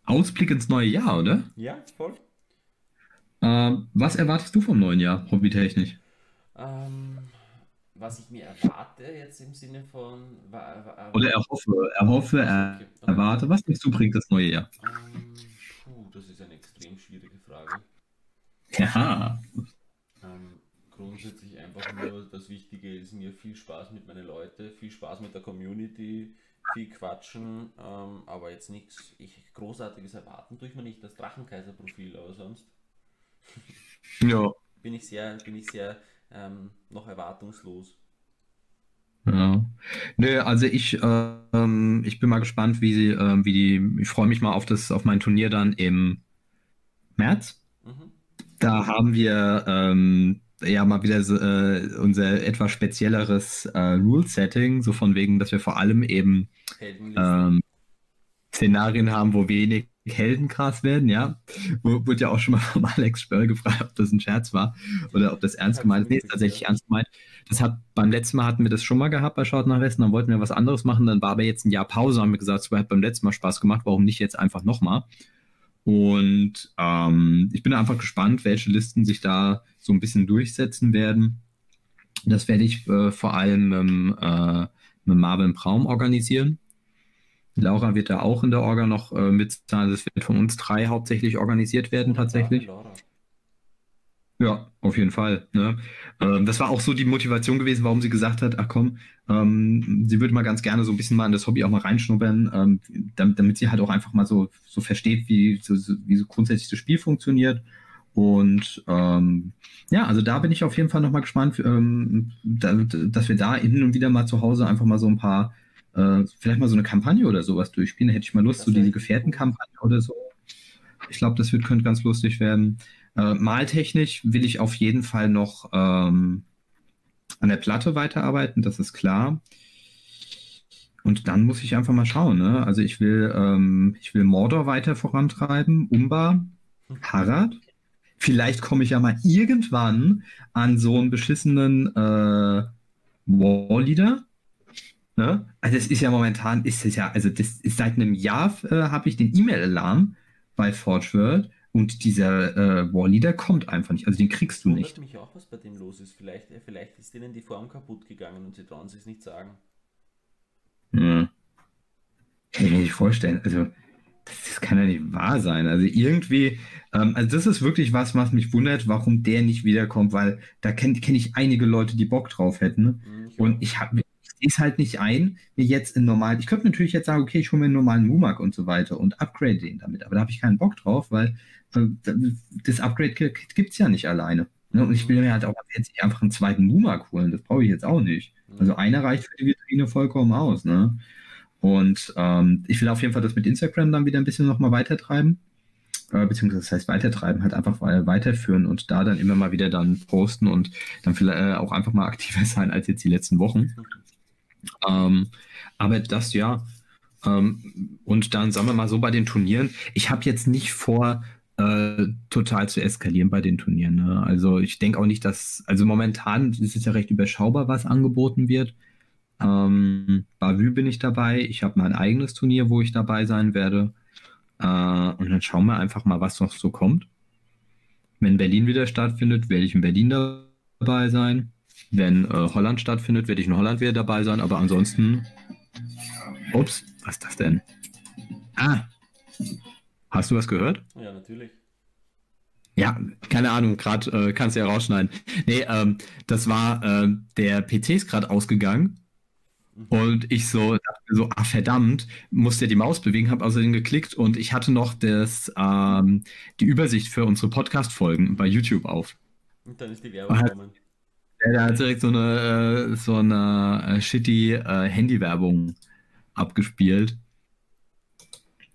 Ausblick ins neue Jahr, oder? Ja, voll. Ähm, was erwartest du vom neuen Jahr, hobbytechnisch? Ähm, was ich mir erwarte jetzt im Sinne von. Oder erhoffe, erhoffe, er, okay. erwarte. Was denkst du, bringt das neue Jahr? Ähm, puh, das ist eine extrem schwierige Frage. Ja, Ähm, grundsätzlich einfach nur das Wichtige ist mir viel Spaß mit meinen Leuten, viel Spaß mit der Community, viel Quatschen, ähm, aber jetzt nichts ich großartiges erwarten tue ich mir nicht das Drachenkaiser-Profil, aber sonst ja. bin ich sehr, bin ich sehr ähm, noch erwartungslos. Ja. Nö, also ich, ähm, ich bin mal gespannt, wie sie, ähm, wie die, ich freue mich mal auf das, auf mein Turnier dann im März. Mhm. Da haben wir ähm, ja mal wieder so, äh, unser etwas spezielleres äh, Rule-Setting, so von wegen, dass wir vor allem eben ähm, Szenarien haben, wo wenig Helden krass werden, ja. Wo, wurde ja auch schon mal vom Alex Spörl gefragt, ob das ein Scherz war oder ob das ernst gemeint ist. Nee, ist tatsächlich ernst gemeint. Das hat beim letzten Mal hatten wir das schon mal gehabt bei Schaut nach Westen, dann wollten wir was anderes machen, dann war aber jetzt ein Jahr Pause, haben wir gesagt, es hat beim letzten Mal Spaß gemacht, warum nicht jetzt einfach nochmal? Und ähm, ich bin einfach gespannt, welche Listen sich da so ein bisschen durchsetzen werden. Das werde ich äh, vor allem ähm, äh, mit Marvin Braum organisieren. Laura wird da auch in der Orga noch äh, mit sein. Das wird von uns drei hauptsächlich organisiert werden, tatsächlich. Ja, auf jeden Fall. Ne? Ähm, das war auch so die Motivation gewesen, warum sie gesagt hat, ach komm, ähm, sie würde mal ganz gerne so ein bisschen mal in das Hobby auch mal reinschnuppern, ähm, damit, damit sie halt auch einfach mal so, so versteht, wie so, wie so grundsätzlich das Spiel funktioniert. Und ähm, ja, also da bin ich auf jeden Fall nochmal gespannt, ähm, da, dass wir da hin und wieder mal zu Hause einfach mal so ein paar, äh, vielleicht mal so eine Kampagne oder sowas durchspielen. Da hätte ich mal Lust, Das so diese. Gefährtenkampagne oder so. Ich glaube, das wird, könnte ganz lustig werden. Äh, maltechnisch will ich auf jeden Fall noch ähm, an der Platte weiterarbeiten, das ist klar. Und dann muss ich einfach mal schauen. Ne? Also ich will, ähm, ich will Mordor weiter vorantreiben, Umbar, Harad. Vielleicht komme ich ja mal irgendwann an so einen beschissenen äh, Warleader. Ne? Also es ist ja momentan, ist es ja, also das ist seit einem Jahr äh, habe ich den E-Mail-Alarm bei Forge World und dieser äh, Warleader kommt einfach nicht. Also den kriegst du Wundert nicht. mich auch, was bei dem los ist. Vielleicht, äh, vielleicht ist denen die Form kaputt gegangen und sie trauen sich nicht sagen. Ja. Kann ich mir nicht vorstellen. Also, das, das kann ja nicht wahr sein. Also irgendwie, ähm, also das ist wirklich was, was mich wundert, warum der nicht wiederkommt, weil da kenne kenn ich einige Leute, die Bock drauf hätten. Ne? Hm, ich Und ich habe es halt nicht ein, mir jetzt in normalen, ich könnte natürlich jetzt sagen, okay, ich hole mir einen normalen Mumak und so weiter und upgrade den damit, aber da habe ich keinen Bock drauf, weil äh, das Upgrade-Kit gibt es ja nicht alleine. Ne? Und ich will mir halt auch jetzt nicht einfach einen zweiten Mumak holen, das brauche ich jetzt auch nicht. Also einer reicht für die Vitrine vollkommen aus, ne? Und ähm, ich will auf jeden Fall das mit Instagram dann wieder ein bisschen nochmal weitertreiben. Äh, beziehungsweise das heißt weitertreiben, halt einfach äh, weiterführen und da dann immer mal wieder dann posten und dann vielleicht äh, auch einfach mal aktiver sein als jetzt die letzten Wochen. Ähm, aber das ja. Ähm, und dann sagen wir mal so bei den Turnieren, ich habe jetzt nicht vor, äh, total zu eskalieren bei den Turnieren. Ne? Also ich denke auch nicht, dass, also momentan ist es ja recht überschaubar, was angeboten wird. Ähm, Bavü bin ich dabei. Ich habe mein eigenes Turnier, wo ich dabei sein werde. Äh, und dann schauen wir einfach mal, was noch so kommt. Wenn Berlin wieder stattfindet, werde ich in Berlin dabei sein. Wenn äh, Holland stattfindet, werde ich in Holland wieder dabei sein. Aber ansonsten. Ups, was ist das denn? Ah! Hast du was gehört? Ja, natürlich. Ja, keine Ahnung, gerade äh, kannst du ja rausschneiden. Nee, ähm, das war, äh, der PC ist gerade ausgegangen und ich so, so, ah verdammt, musste ja die Maus bewegen, habe außerdem geklickt und ich hatte noch das, ähm, die Übersicht für unsere Podcast-Folgen bei YouTube auf. Und dann ist die Werbung gekommen. Ja, da hat direkt so eine, äh, so eine äh, shitty äh, Handy-Werbung abgespielt.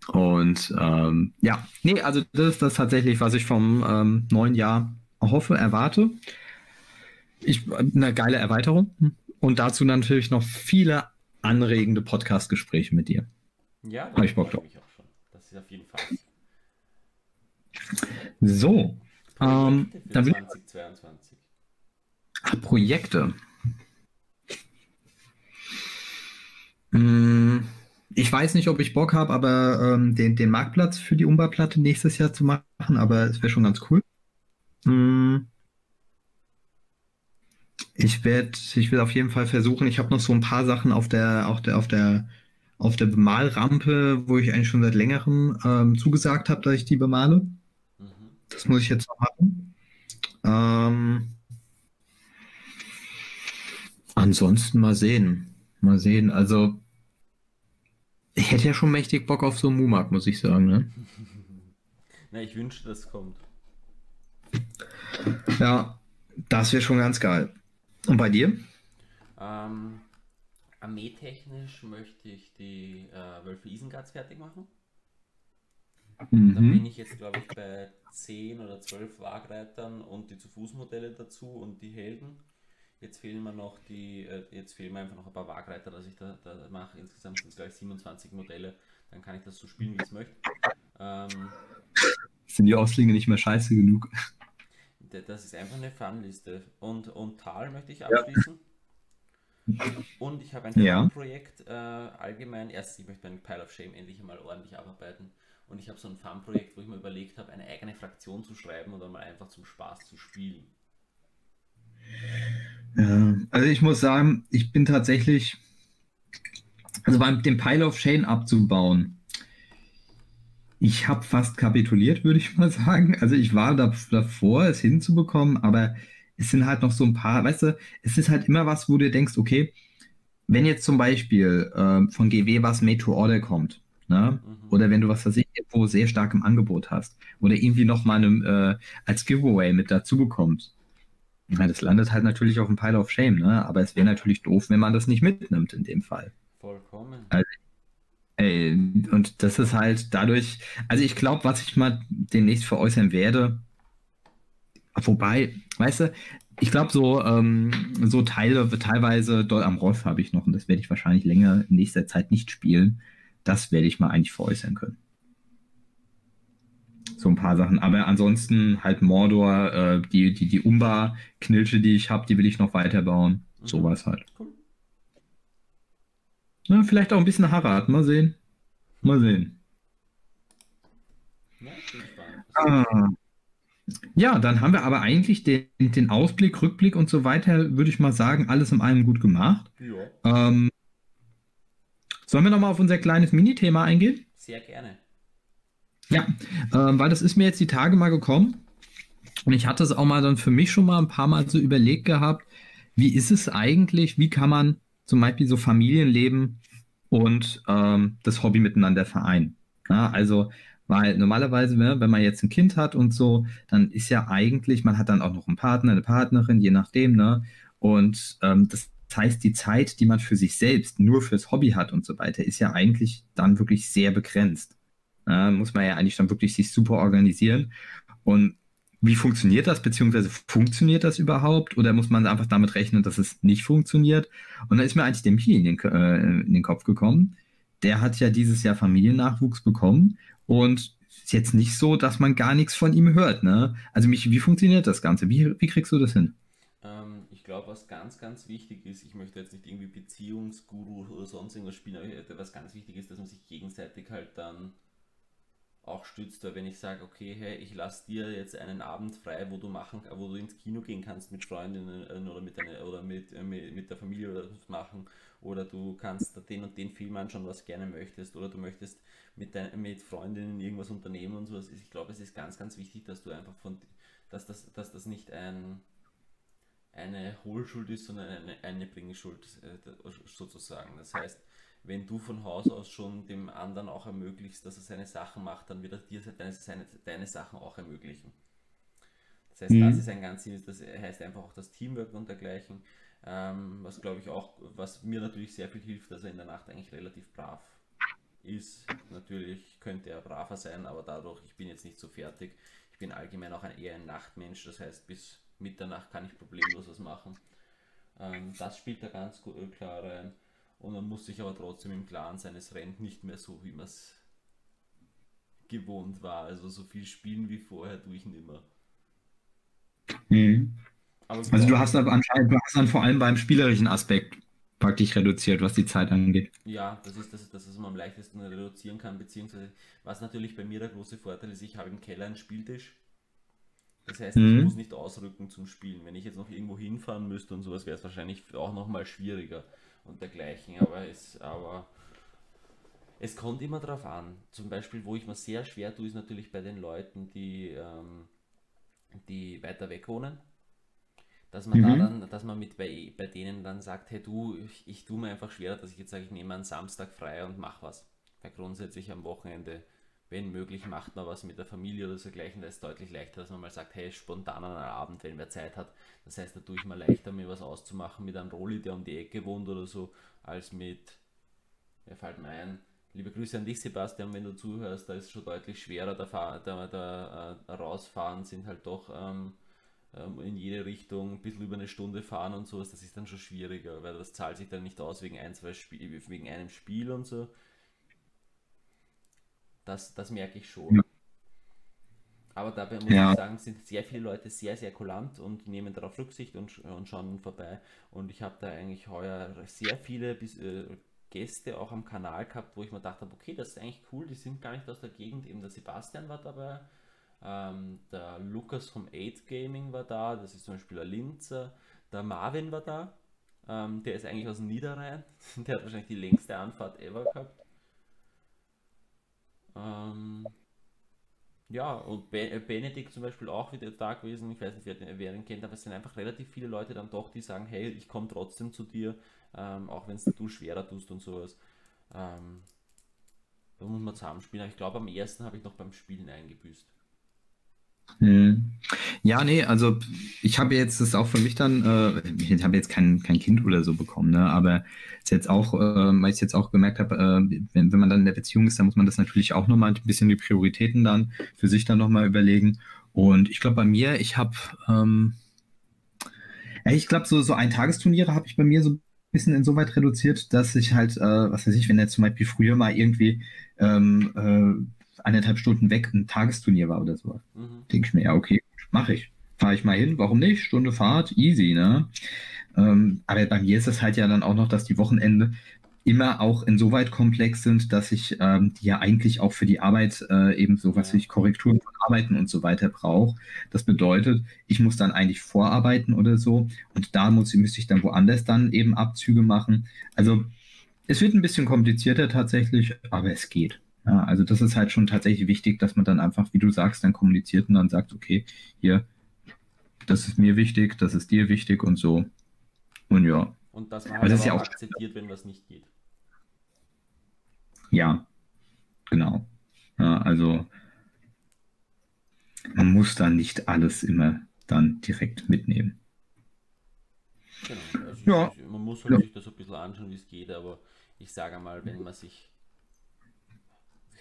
Und ähm, ja, nee, also das ist das tatsächlich, was ich vom ähm, neuen Jahr hoffe, erwarte. Ich, eine geile Erweiterung. Und dazu natürlich noch viele anregende Podcast-Gespräche mit dir. Ja, Hab ich Bock drauf. mich auch schon. Das ist auf jeden Fall. So, Ähm, dann will 2022. Ah, Projekte. Hm, Ich weiß nicht, ob ich Bock habe, aber ähm, den, den Marktplatz für die Umba-Platte nächstes Jahr zu machen, aber es wäre schon ganz cool. Hm, Ich werde, ich will auf jeden Fall versuchen. Ich habe noch so ein paar Sachen auf der, auf der, auf der, auf der Bemalrampe, wo ich eigentlich schon seit längerem ähm, zugesagt habe, dass ich die bemale. Mhm. Das muss ich jetzt noch machen. Ähm, ansonsten mal sehen. Mal sehen. Also, ich hätte ja schon mächtig Bock auf so einen Mumak, muss ich sagen, ne? Na, ich wünsche, das kommt. Ja, das wäre schon ganz geil. Und bei dir? Ähm, armeetechnisch möchte ich die äh, Wölfe Isengards fertig machen. Da bin Mhm. ich jetzt, glaube ich, bei 10 oder 12 Wagreitern und die Zu-Fuß-Modelle dazu und die Helden. Jetzt fehlen mir noch die, äh, jetzt fehlen mir einfach noch ein paar Wagreiter, dass ich da, da mache. Insgesamt sind es gleich 27 Modelle. Dann kann ich das so spielen, wie ich es möchte. Ähm, Sind die Auslinge nicht mehr scheiße genug? Das ist einfach eine Fun-Liste. Und, und Tal möchte ich abschließen. Und ich habe ein Ja. Fun-Projekt äh, allgemein. Erstens, ich möchte meinen Pile of Shame endlich einmal ordentlich abarbeiten. Und ich habe so ein Fun-Projekt, wo ich mir überlegt habe, eine eigene Fraktion zu schreiben oder mal einfach zum Spaß zu spielen. Ja, also ich muss sagen, ich bin tatsächlich, also beim dem Pile of Shame abzubauen, ich habe fast kapituliert, würde ich mal sagen. Also ich war da, davor, es hinzubekommen, aber es sind halt noch so ein paar, weißt du, es ist halt immer was, wo du denkst, okay, wenn jetzt zum Beispiel ähm, von GW was Made to Order kommt, ne? Mhm. Oder wenn du was, was ich irgendwo sehr stark im Angebot hast, oder irgendwie noch mal einem, äh, als Giveaway mit dazu bekommst, ja, das landet halt natürlich auf dem Pile of Shame, ne? Aber es wäre natürlich doof, wenn man das nicht mitnimmt in dem Fall. Vollkommen. Ey, und das ist halt dadurch, also ich glaube, was ich mal demnächst veräußern werde, wobei, weißt du, ich glaube, so, ähm, so Teile, teilweise Doll am Ross habe ich noch und das werde ich wahrscheinlich länger in nächster Zeit nicht spielen. Das werde ich mal eigentlich veräußern können. So ein paar Sachen. Aber ansonsten halt Mordor, äh, die, die, die Umba-Knilche, die ich habe, die will ich noch weiterbauen. Mhm. Sowas halt. Cool. Na, vielleicht auch ein bisschen Harald. Mal sehen. Mal sehen. Ah. Ja, dann haben wir aber eigentlich den, den Ausblick, Rückblick und so weiter, würde ich mal sagen, alles in allem gut gemacht. Ja, Ähm, sollen wir nochmal auf unser kleines Minithema eingehen? sehr gerne. Ja, ähm, weil das ist mir jetzt die Tage mal gekommen und ich hatte es auch mal dann für mich schon mal ein paar Mal so überlegt gehabt, wie ist es eigentlich, wie kann man zum Beispiel so Familienleben und ähm, das Hobby miteinander vereinen? Ja, also, weil normalerweise, ne, wenn man jetzt ein Kind hat und so, dann ist ja eigentlich, man hat dann auch noch einen Partner, eine Partnerin, je nachdem, ne? Und ähm, das heißt, die Zeit, die man für sich selbst nur fürs Hobby hat und so weiter, ist ja eigentlich dann wirklich sehr begrenzt. Ja, muss man ja eigentlich dann wirklich sich super organisieren. Und wie funktioniert das, beziehungsweise funktioniert das überhaupt? Oder muss man einfach damit rechnen, dass es nicht funktioniert? Und da ist mir eigentlich der Michi in den, äh, in den Kopf gekommen. Der hat ja dieses Jahr Familiennachwuchs bekommen und ist jetzt nicht so, dass man gar nichts von ihm hört. Ne? Also Michi, wie funktioniert das Ganze? Wie, wie kriegst du das hin? Ähm, ich glaube, was ganz, ganz wichtig ist, ich möchte jetzt nicht irgendwie Beziehungsguru oder sonst irgendwas spielen, aber was ganz wichtig ist, dass man sich gegenseitig halt dann auch stützt, weil wenn ich sage, okay, hey, ich lasse dir jetzt einen Abend frei, wo du machen, wo du ins Kino gehen kannst mit Freundinnen äh, oder mit deiner, oder mit, äh, mit, mit der Familie oder was machen, oder du kannst den und den Film anschauen, was gerne möchtest, oder du möchtest mit, dein, mit Freundinnen irgendwas unternehmen und sowas. Ich glaube, es ist ganz, ganz wichtig, dass du einfach von, dass das, dass das nicht ein eine Hohlschuld ist, sondern eine, eine Bringschuld äh, sozusagen. Das heißt, wenn du von Haus aus schon dem anderen auch ermöglichst, dass er seine Sachen macht, dann wird er dir deine, seine, deine Sachen auch ermöglichen. Das heißt, Mhm. das ist ein ganz, das heißt einfach auch das Teamwork und dergleichen, ähm, was glaube ich auch, was mir natürlich sehr viel hilft, dass er in der Nacht eigentlich relativ brav ist. Natürlich könnte er braver sein, aber dadurch, ich bin jetzt nicht so fertig. Ich bin allgemein auch ein, eher ein Nachtmensch, das heißt, bis Mitternacht kann ich problemlos was machen. Ähm, das spielt da ganz gut, äh, klar rein. Und man muss sich aber trotzdem im Klaren sein, es rennt nicht mehr so, wie man es gewohnt war. Also so viel spielen wie vorher tue ich nicht mehr. also du hast aber anscheinend, du hast dann vor allem beim spielerischen Aspekt praktisch reduziert, was die Zeit angeht. Ja, das ist das, das was man am leichtesten reduzieren kann, beziehungsweise was natürlich bei mir der große Vorteil ist, ich habe im Keller einen Spieltisch. Das heißt, mhm. ich muss nicht ausrücken zum Spielen. Wenn ich jetzt noch irgendwo hinfahren müsste und sowas, wäre es wahrscheinlich auch nochmal schwieriger und dergleichen. Aber es, aber es kommt immer darauf an. Zum Beispiel, wo ich mir sehr schwer tue, ist natürlich bei den Leuten, die, ähm, die weiter weg wohnen dass man mhm. da dann, dass man mit bei, bei denen dann sagt, hey du, ich, ich tue mir einfach schwerer, dass ich jetzt sage, ich nehme einen Samstag frei und mache was. Weil grundsätzlich am Wochenende, wenn möglich, macht man was mit der Familie oder so gleichen, da ist deutlich leichter, dass man mal sagt, hey, spontan an einem Abend, wenn wer Zeit hat. Das heißt, da tue ich mir leichter, mir was auszumachen mit einem Rolli, der um die Ecke wohnt oder so, als mit, wer fällt mir ein, Liebe Grüße an dich, Sebastian, wenn du zuhörst, da ist es schon deutlich schwerer, da, da, da, äh, rausfahren sind halt doch ähm, ähm, in jede Richtung ein bisschen über eine Stunde fahren und sowas, das ist dann schon schwieriger, weil das zahlt sich dann nicht aus wegen ein, zwei Spiel, wegen einem Spiel und so. Das, das merke ich schon. Ja. Aber dabei muss ja. ich sagen, sind sehr viele Leute sehr, sehr kulant und nehmen darauf Rücksicht und, und schauen vorbei. Und ich habe da eigentlich heuer sehr viele bis, äh, Gäste auch am Kanal gehabt, wo ich mir dachte, okay, das ist eigentlich cool, die sind gar nicht aus der Gegend. Eben der Sebastian war dabei, ähm, der Lukas vom 8 Gaming war da, das ist zum Beispiel ein Linzer. Der Marvin war da, ähm, der ist eigentlich aus dem Niederrhein. Der hat wahrscheinlich die längste Anfahrt ever gehabt. Ähm, ja, und Be äh, Benedikt zum Beispiel auch wieder da gewesen. Ich weiß nicht, wer, wer ihn kennt, aber es sind einfach relativ viele Leute dann doch, die sagen, hey, ich komme trotzdem zu dir, ähm, auch wenn es du schwerer tust und sowas. Ähm, da muss man zusammenspielen. Ich glaube, am ersten habe ich noch beim Spielen eingebüßt. Hm. Ja, nee, also ich habe jetzt das auch für mich dann, äh, ich habe jetzt kein, kein Kind oder so bekommen, ne? aber ist jetzt auch, äh, weil ich jetzt auch gemerkt habe, äh, wenn, wenn man dann in der Beziehung ist, dann muss man das natürlich auch nochmal ein bisschen die Prioritäten dann für sich dann nochmal überlegen. Und ich glaube bei mir, ich habe, ähm, ich glaube so, so ein Tagesturniere habe ich bei mir so ein bisschen insoweit reduziert, dass ich halt, äh, was weiß ich, wenn jetzt zum Beispiel früher mal irgendwie ähm, äh, eineinhalb Stunden weg ein Tagesturnier war oder so. Mhm. Denke ich mir, ja, okay, mache ich. Fahre ich mal hin, warum nicht? Stunde Fahrt, easy, ne? Ähm, aber bei mir ist es halt ja dann auch noch, dass die Wochenende immer auch insoweit komplex sind, dass ich ähm, die ja eigentlich auch für die Arbeit äh, eben so was ja. ich Korrekturen von Arbeiten und so weiter brauche. Das bedeutet, ich muss dann eigentlich vorarbeiten oder so und da muss, müsste ich dann woanders dann eben Abzüge machen. Also es wird ein bisschen komplizierter tatsächlich, aber es geht. Ja, also das ist halt schon tatsächlich wichtig, dass man dann einfach, wie du sagst, dann kommuniziert und dann sagt, okay, hier, das ist mir wichtig, das ist dir wichtig und so. Und ja. Und dass man halt das ja auch akzeptiert, wenn was nicht geht. Ja, genau. Ja, also man muss dann nicht alles immer dann direkt mitnehmen. Genau. Also ja. man muss halt ja. sich das ein bisschen anschauen, wie es geht, aber ich sage mal, wenn man sich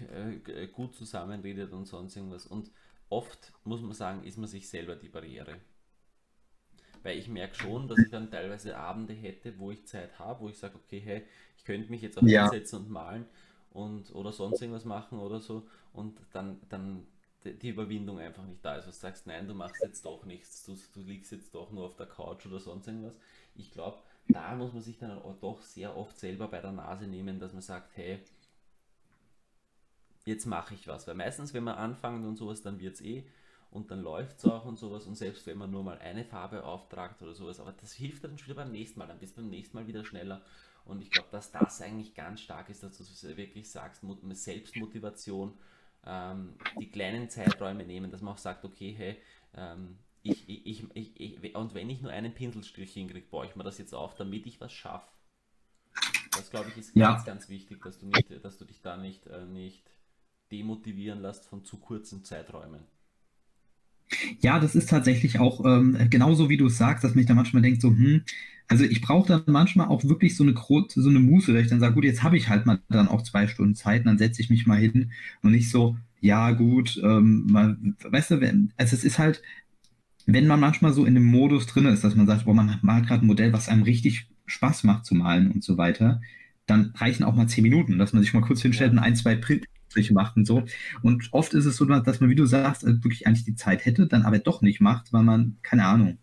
äh, gut zusammenredet und sonst irgendwas. Und oft, muss man sagen, ist man sich selber die Barriere. Weil ich merke schon, dass ich dann teilweise Abende hätte, wo ich Zeit habe, wo ich sage, okay, hey, ich könnte mich jetzt auch ja. hinsetzen und malen und oder sonst irgendwas machen oder so und dann, dann die Überwindung einfach nicht da ist, was du sagst, nein, du machst jetzt doch nichts, du, du liegst jetzt doch nur auf der Couch oder sonst irgendwas. Ich glaube, da muss man sich dann auch doch sehr oft selber bei der Nase nehmen, dass man sagt, hey, jetzt mache ich was. Weil meistens, wenn man anfängt und sowas, dann wird es eh und dann läuft es auch und sowas. Und selbst wenn man nur mal eine Farbe auftragt oder sowas, aber das hilft dann schon wieder beim nächsten Mal. Dann bist du beim nächsten Mal wieder schneller. Und ich glaube, dass das eigentlich ganz stark ist, dass du wirklich sagst, Selbstmotivation, ähm, die kleinen Zeiträume nehmen, dass man auch sagt, okay, hey, ähm, ich, ich, ich, ich, und wenn ich nur einen Pinselstrich hinkriege, baue ich mir das jetzt auf, damit ich was schaffe. Das glaube ich ist ja. ganz, ganz wichtig, dass du nicht, dass du dich da nicht, äh, nicht demotivieren lässt von zu kurzen Zeiträumen. Ja, das ist tatsächlich auch ähm, genauso, wie du es sagst, dass mich da manchmal denkt, so, hm, also ich brauche dann manchmal auch wirklich so eine so eine Muße, dass ich dann sage, gut, jetzt habe ich halt mal dann auch zwei Stunden Zeit und dann setze ich mich mal hin und nicht so, ja gut, ähm, mal, weißt du, wenn, also es ist halt, wenn man manchmal so in dem Modus drin ist, dass man sagt, boah, man malt gerade ein Modell, was einem richtig Spaß macht zu malen und so weiter, dann reichen auch mal zehn Minuten, dass man sich mal kurz hinstellt und ein, zwei Print Striche macht und so. Und oft ist es so, dass man, wie du sagst, äh, wirklich eigentlich die Zeit hätte, dann aber doch nicht macht, weil man, keine Ahnung,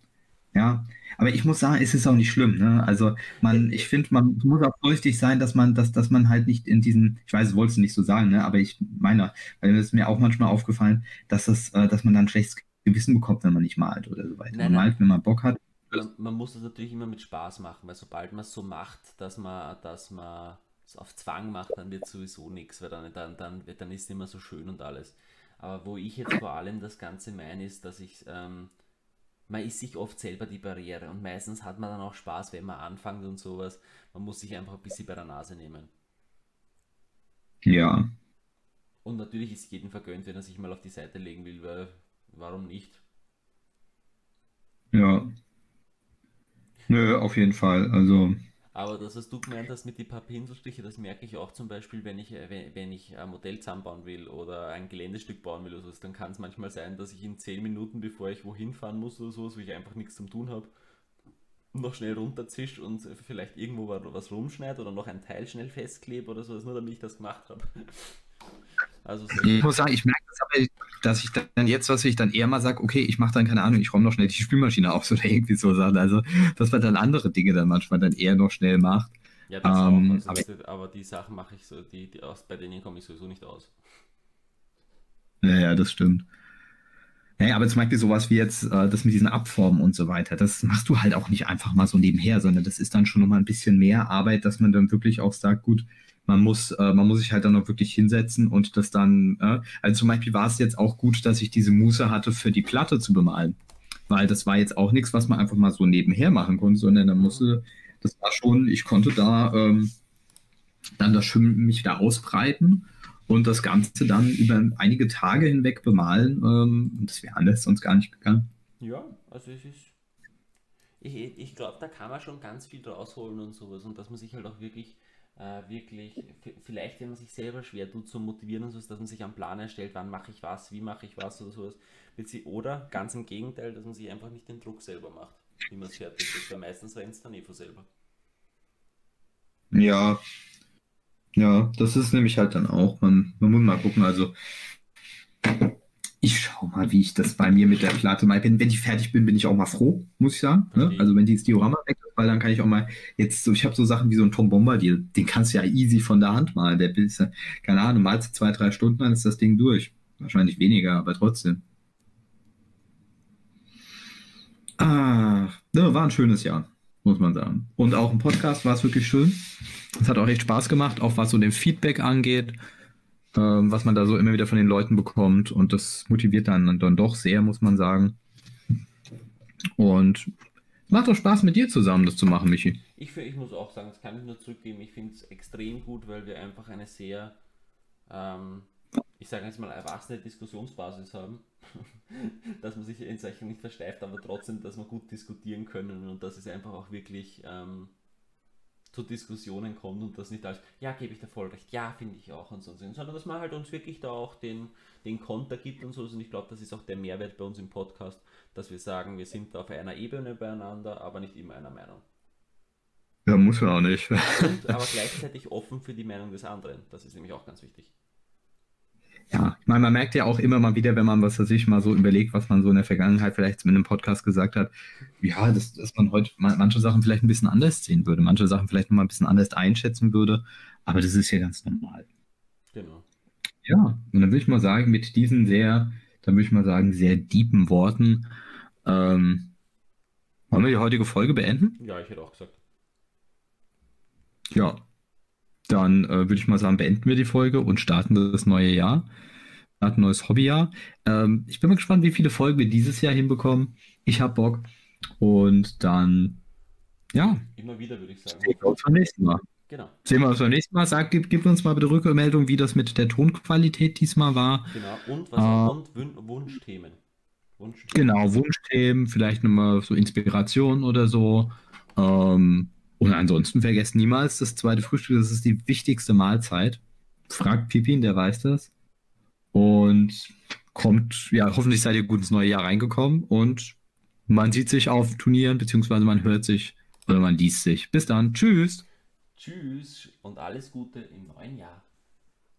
Ja, aber ich muss sagen, es ist auch nicht schlimm. Ne? Also man, ich finde, man muss auch vorsichtig sein, dass man, dass, dass man halt nicht in diesen, ich weiß, das wolltest du nicht so sagen, ne? aber ich meine, weil es ist mir auch manchmal aufgefallen, dass das, äh, dass man dann ein schlechtes Gewissen bekommt, wenn man nicht malt oder so weiter. Nein, man nein. malt, wenn man Bock hat. Man, man muss das natürlich immer mit Spaß machen, weil sobald man es so macht, dass man, dass man es auf Zwang macht, dann wird sowieso nichts, weil dann, dann, dann, dann ist es immer so schön und alles. Aber wo ich jetzt vor allem das Ganze meine, ist, dass ich, ähm, man ist sich oft selber die Barriere und meistens hat man dann auch Spaß, wenn man anfängt und sowas. Man muss sich einfach ein bisschen bei der Nase nehmen. Ja, Und natürlich ist jedem vergönnt, wenn er sich mal auf die Seite legen will, weil warum nicht? ja. Nö, auf jeden Fall. Also, Aber das, was du gemeint hast mit den paar Pinselstriche, das merke ich auch zum Beispiel, wenn ich, äh, wenn, wenn ich ein Modell zusammenbauen will oder ein Geländestück bauen will oder sowas, dann kann es manchmal sein, dass ich in 10 Minuten, bevor ich wohin fahren muss oder sowas, wo ich einfach nichts zum tun habe, noch schnell runterzisch und vielleicht irgendwo wa- was rumschneide oder noch ein Teil schnell festklebe oder sowas, nur damit ich das gemacht habe. Also so, ich muss sagen, ich merke das aber, dass ich dann jetzt, was ich dann eher mal sage, okay, ich mache dann keine Ahnung, ich räume noch schnell die Spülmaschine auf oder irgendwie so Sachen. Also, dass man dann andere Dinge dann manchmal dann eher noch schnell macht. ja, das ähm, auch, also, das, aber die Sachen mache ich so, die, die aus, bei denen komme ich sowieso nicht aus. Ja, ja, das stimmt. Ja, aber zum Beispiel sowas wie jetzt äh, das mit diesen Abformen und so weiter, das machst du halt auch nicht einfach mal so nebenher, sondern das ist dann schon nochmal ein bisschen mehr Arbeit, dass man dann wirklich auch sagt, gut, man muss, äh, man muss sich halt dann auch wirklich hinsetzen und das dann, äh, also zum Beispiel war es jetzt auch gut, dass ich diese Muße hatte, für die Platte zu bemalen. Weil das war jetzt auch nichts, was man einfach mal so nebenher machen konnte, sondern da musste, das war schon, ich konnte da ähm, dann das Schwimmen mich da ausbreiten und das Ganze dann über einige Tage hinweg bemalen. Ähm, und das wäre alles sonst gar nicht gegangen. Ja, also es ist. Ich, ich glaube, da kann man schon ganz viel rausholen und sowas und dass man sich halt auch wirklich, äh, wirklich, vielleicht wenn man sich selber schwer tut zu motivieren und sowas, dass man sich einen Plan erstellt, wann mache ich was, wie mache ich was oder sowas. Oder ganz im Gegenteil, dass man sich einfach nicht den Druck selber macht, wie man es fertig ist, weil meistens rennt es dann eh von selber. Ja, ja, das ist nämlich halt dann auch. Man, man muss mal gucken. Also, mal, wie ich das bei mir mit der Platte mal bin. Wenn ich fertig bin, bin ich auch mal froh, muss ich sagen. Ne? Okay. Also, wenn dieses Diorama weg ist, weil dann kann ich auch mal jetzt so, ich habe so Sachen wie so ein Tom Bombadil, den kannst du ja easy von der Hand malen. Der ist, ja- keine Ahnung, malst du zwei, drei Stunden, dann ist das Ding durch. Wahrscheinlich weniger, aber trotzdem. Ah, ne, war ein schönes Jahr, muss man sagen. Und auch im Podcast war es wirklich schön. Es hat auch echt Spaß gemacht, auch was so den Feedback angeht, ähm, was man da so immer wieder von den Leuten bekommt. Und das motiviert dann, dann doch sehr, muss man sagen. Und macht doch Spaß mit dir zusammen, das zu machen, Michi. Ich, fi- ich muss auch sagen, das kann ich nur zurückgeben, ich finde es extrem gut, weil wir einfach eine sehr, ähm, ich sage jetzt mal, erwachsene Diskussionsbasis haben, dass man sich in solchen nicht versteift, aber trotzdem, dass wir gut diskutieren können und dass es einfach auch wirklich ähm, zu Diskussionen kommt und das nicht als, ja, gebe ich dir voll recht, ja, finde ich auch und so, und so, sondern dass man halt uns wirklich da auch den, den Konter gibt und so. Und ich glaube, das ist auch der Mehrwert bei uns im Podcast, dass wir sagen, wir sind da auf einer Ebene beieinander, aber nicht immer einer Meinung. Ja, muss man auch nicht. Und aber gleichzeitig offen für die Meinung des anderen. Das ist nämlich auch ganz wichtig. Ja, ich meine, man merkt ja auch immer mal wieder, wenn man was sich mal so überlegt, was man so in der Vergangenheit vielleicht mit einem Podcast gesagt hat, ja, dass, dass man heute ma- manche Sachen vielleicht ein bisschen anders sehen würde, manche Sachen vielleicht noch mal ein bisschen anders einschätzen würde, aber das ist ja ganz normal. Genau. Ja, und dann würde ich mal sagen, mit diesen sehr, dann würde ich mal sagen, sehr deepen Worten, ähm, wollen wir die heutige Folge beenden? Ja, ich hätte auch gesagt. Ja, dann äh, würde ich mal sagen, beenden wir die Folge und starten das neue Jahr. Starten ein neues Hobbyjahr. Ähm, ich bin mal gespannt, wie viele Folgen wir dieses Jahr hinbekommen. Ich habe Bock. Und dann, ja, Immer wieder würde ich sagen. sehen wir uns beim nächsten Mal. Genau. Sehen wir uns beim nächsten Mal. Sag, gib, gib uns mal bitte Rückmeldung, wie das mit der Tonqualität diesmal war. Genau. Und was Ah. und Wunschthemen. Wunschthemen. Genau, Wunschthemen, vielleicht nochmal so Inspiration oder so. Ähm, und ansonsten vergesst niemals das zweite Frühstück, das ist die wichtigste Mahlzeit. Fragt Pipin, der weiß das. Und kommt, ja, hoffentlich seid ihr gut ins neue Jahr reingekommen und man sieht sich auf Turnieren, beziehungsweise man hört sich oder man liest sich. Bis dann. Tschüss. Tschüss und alles Gute im neuen Jahr.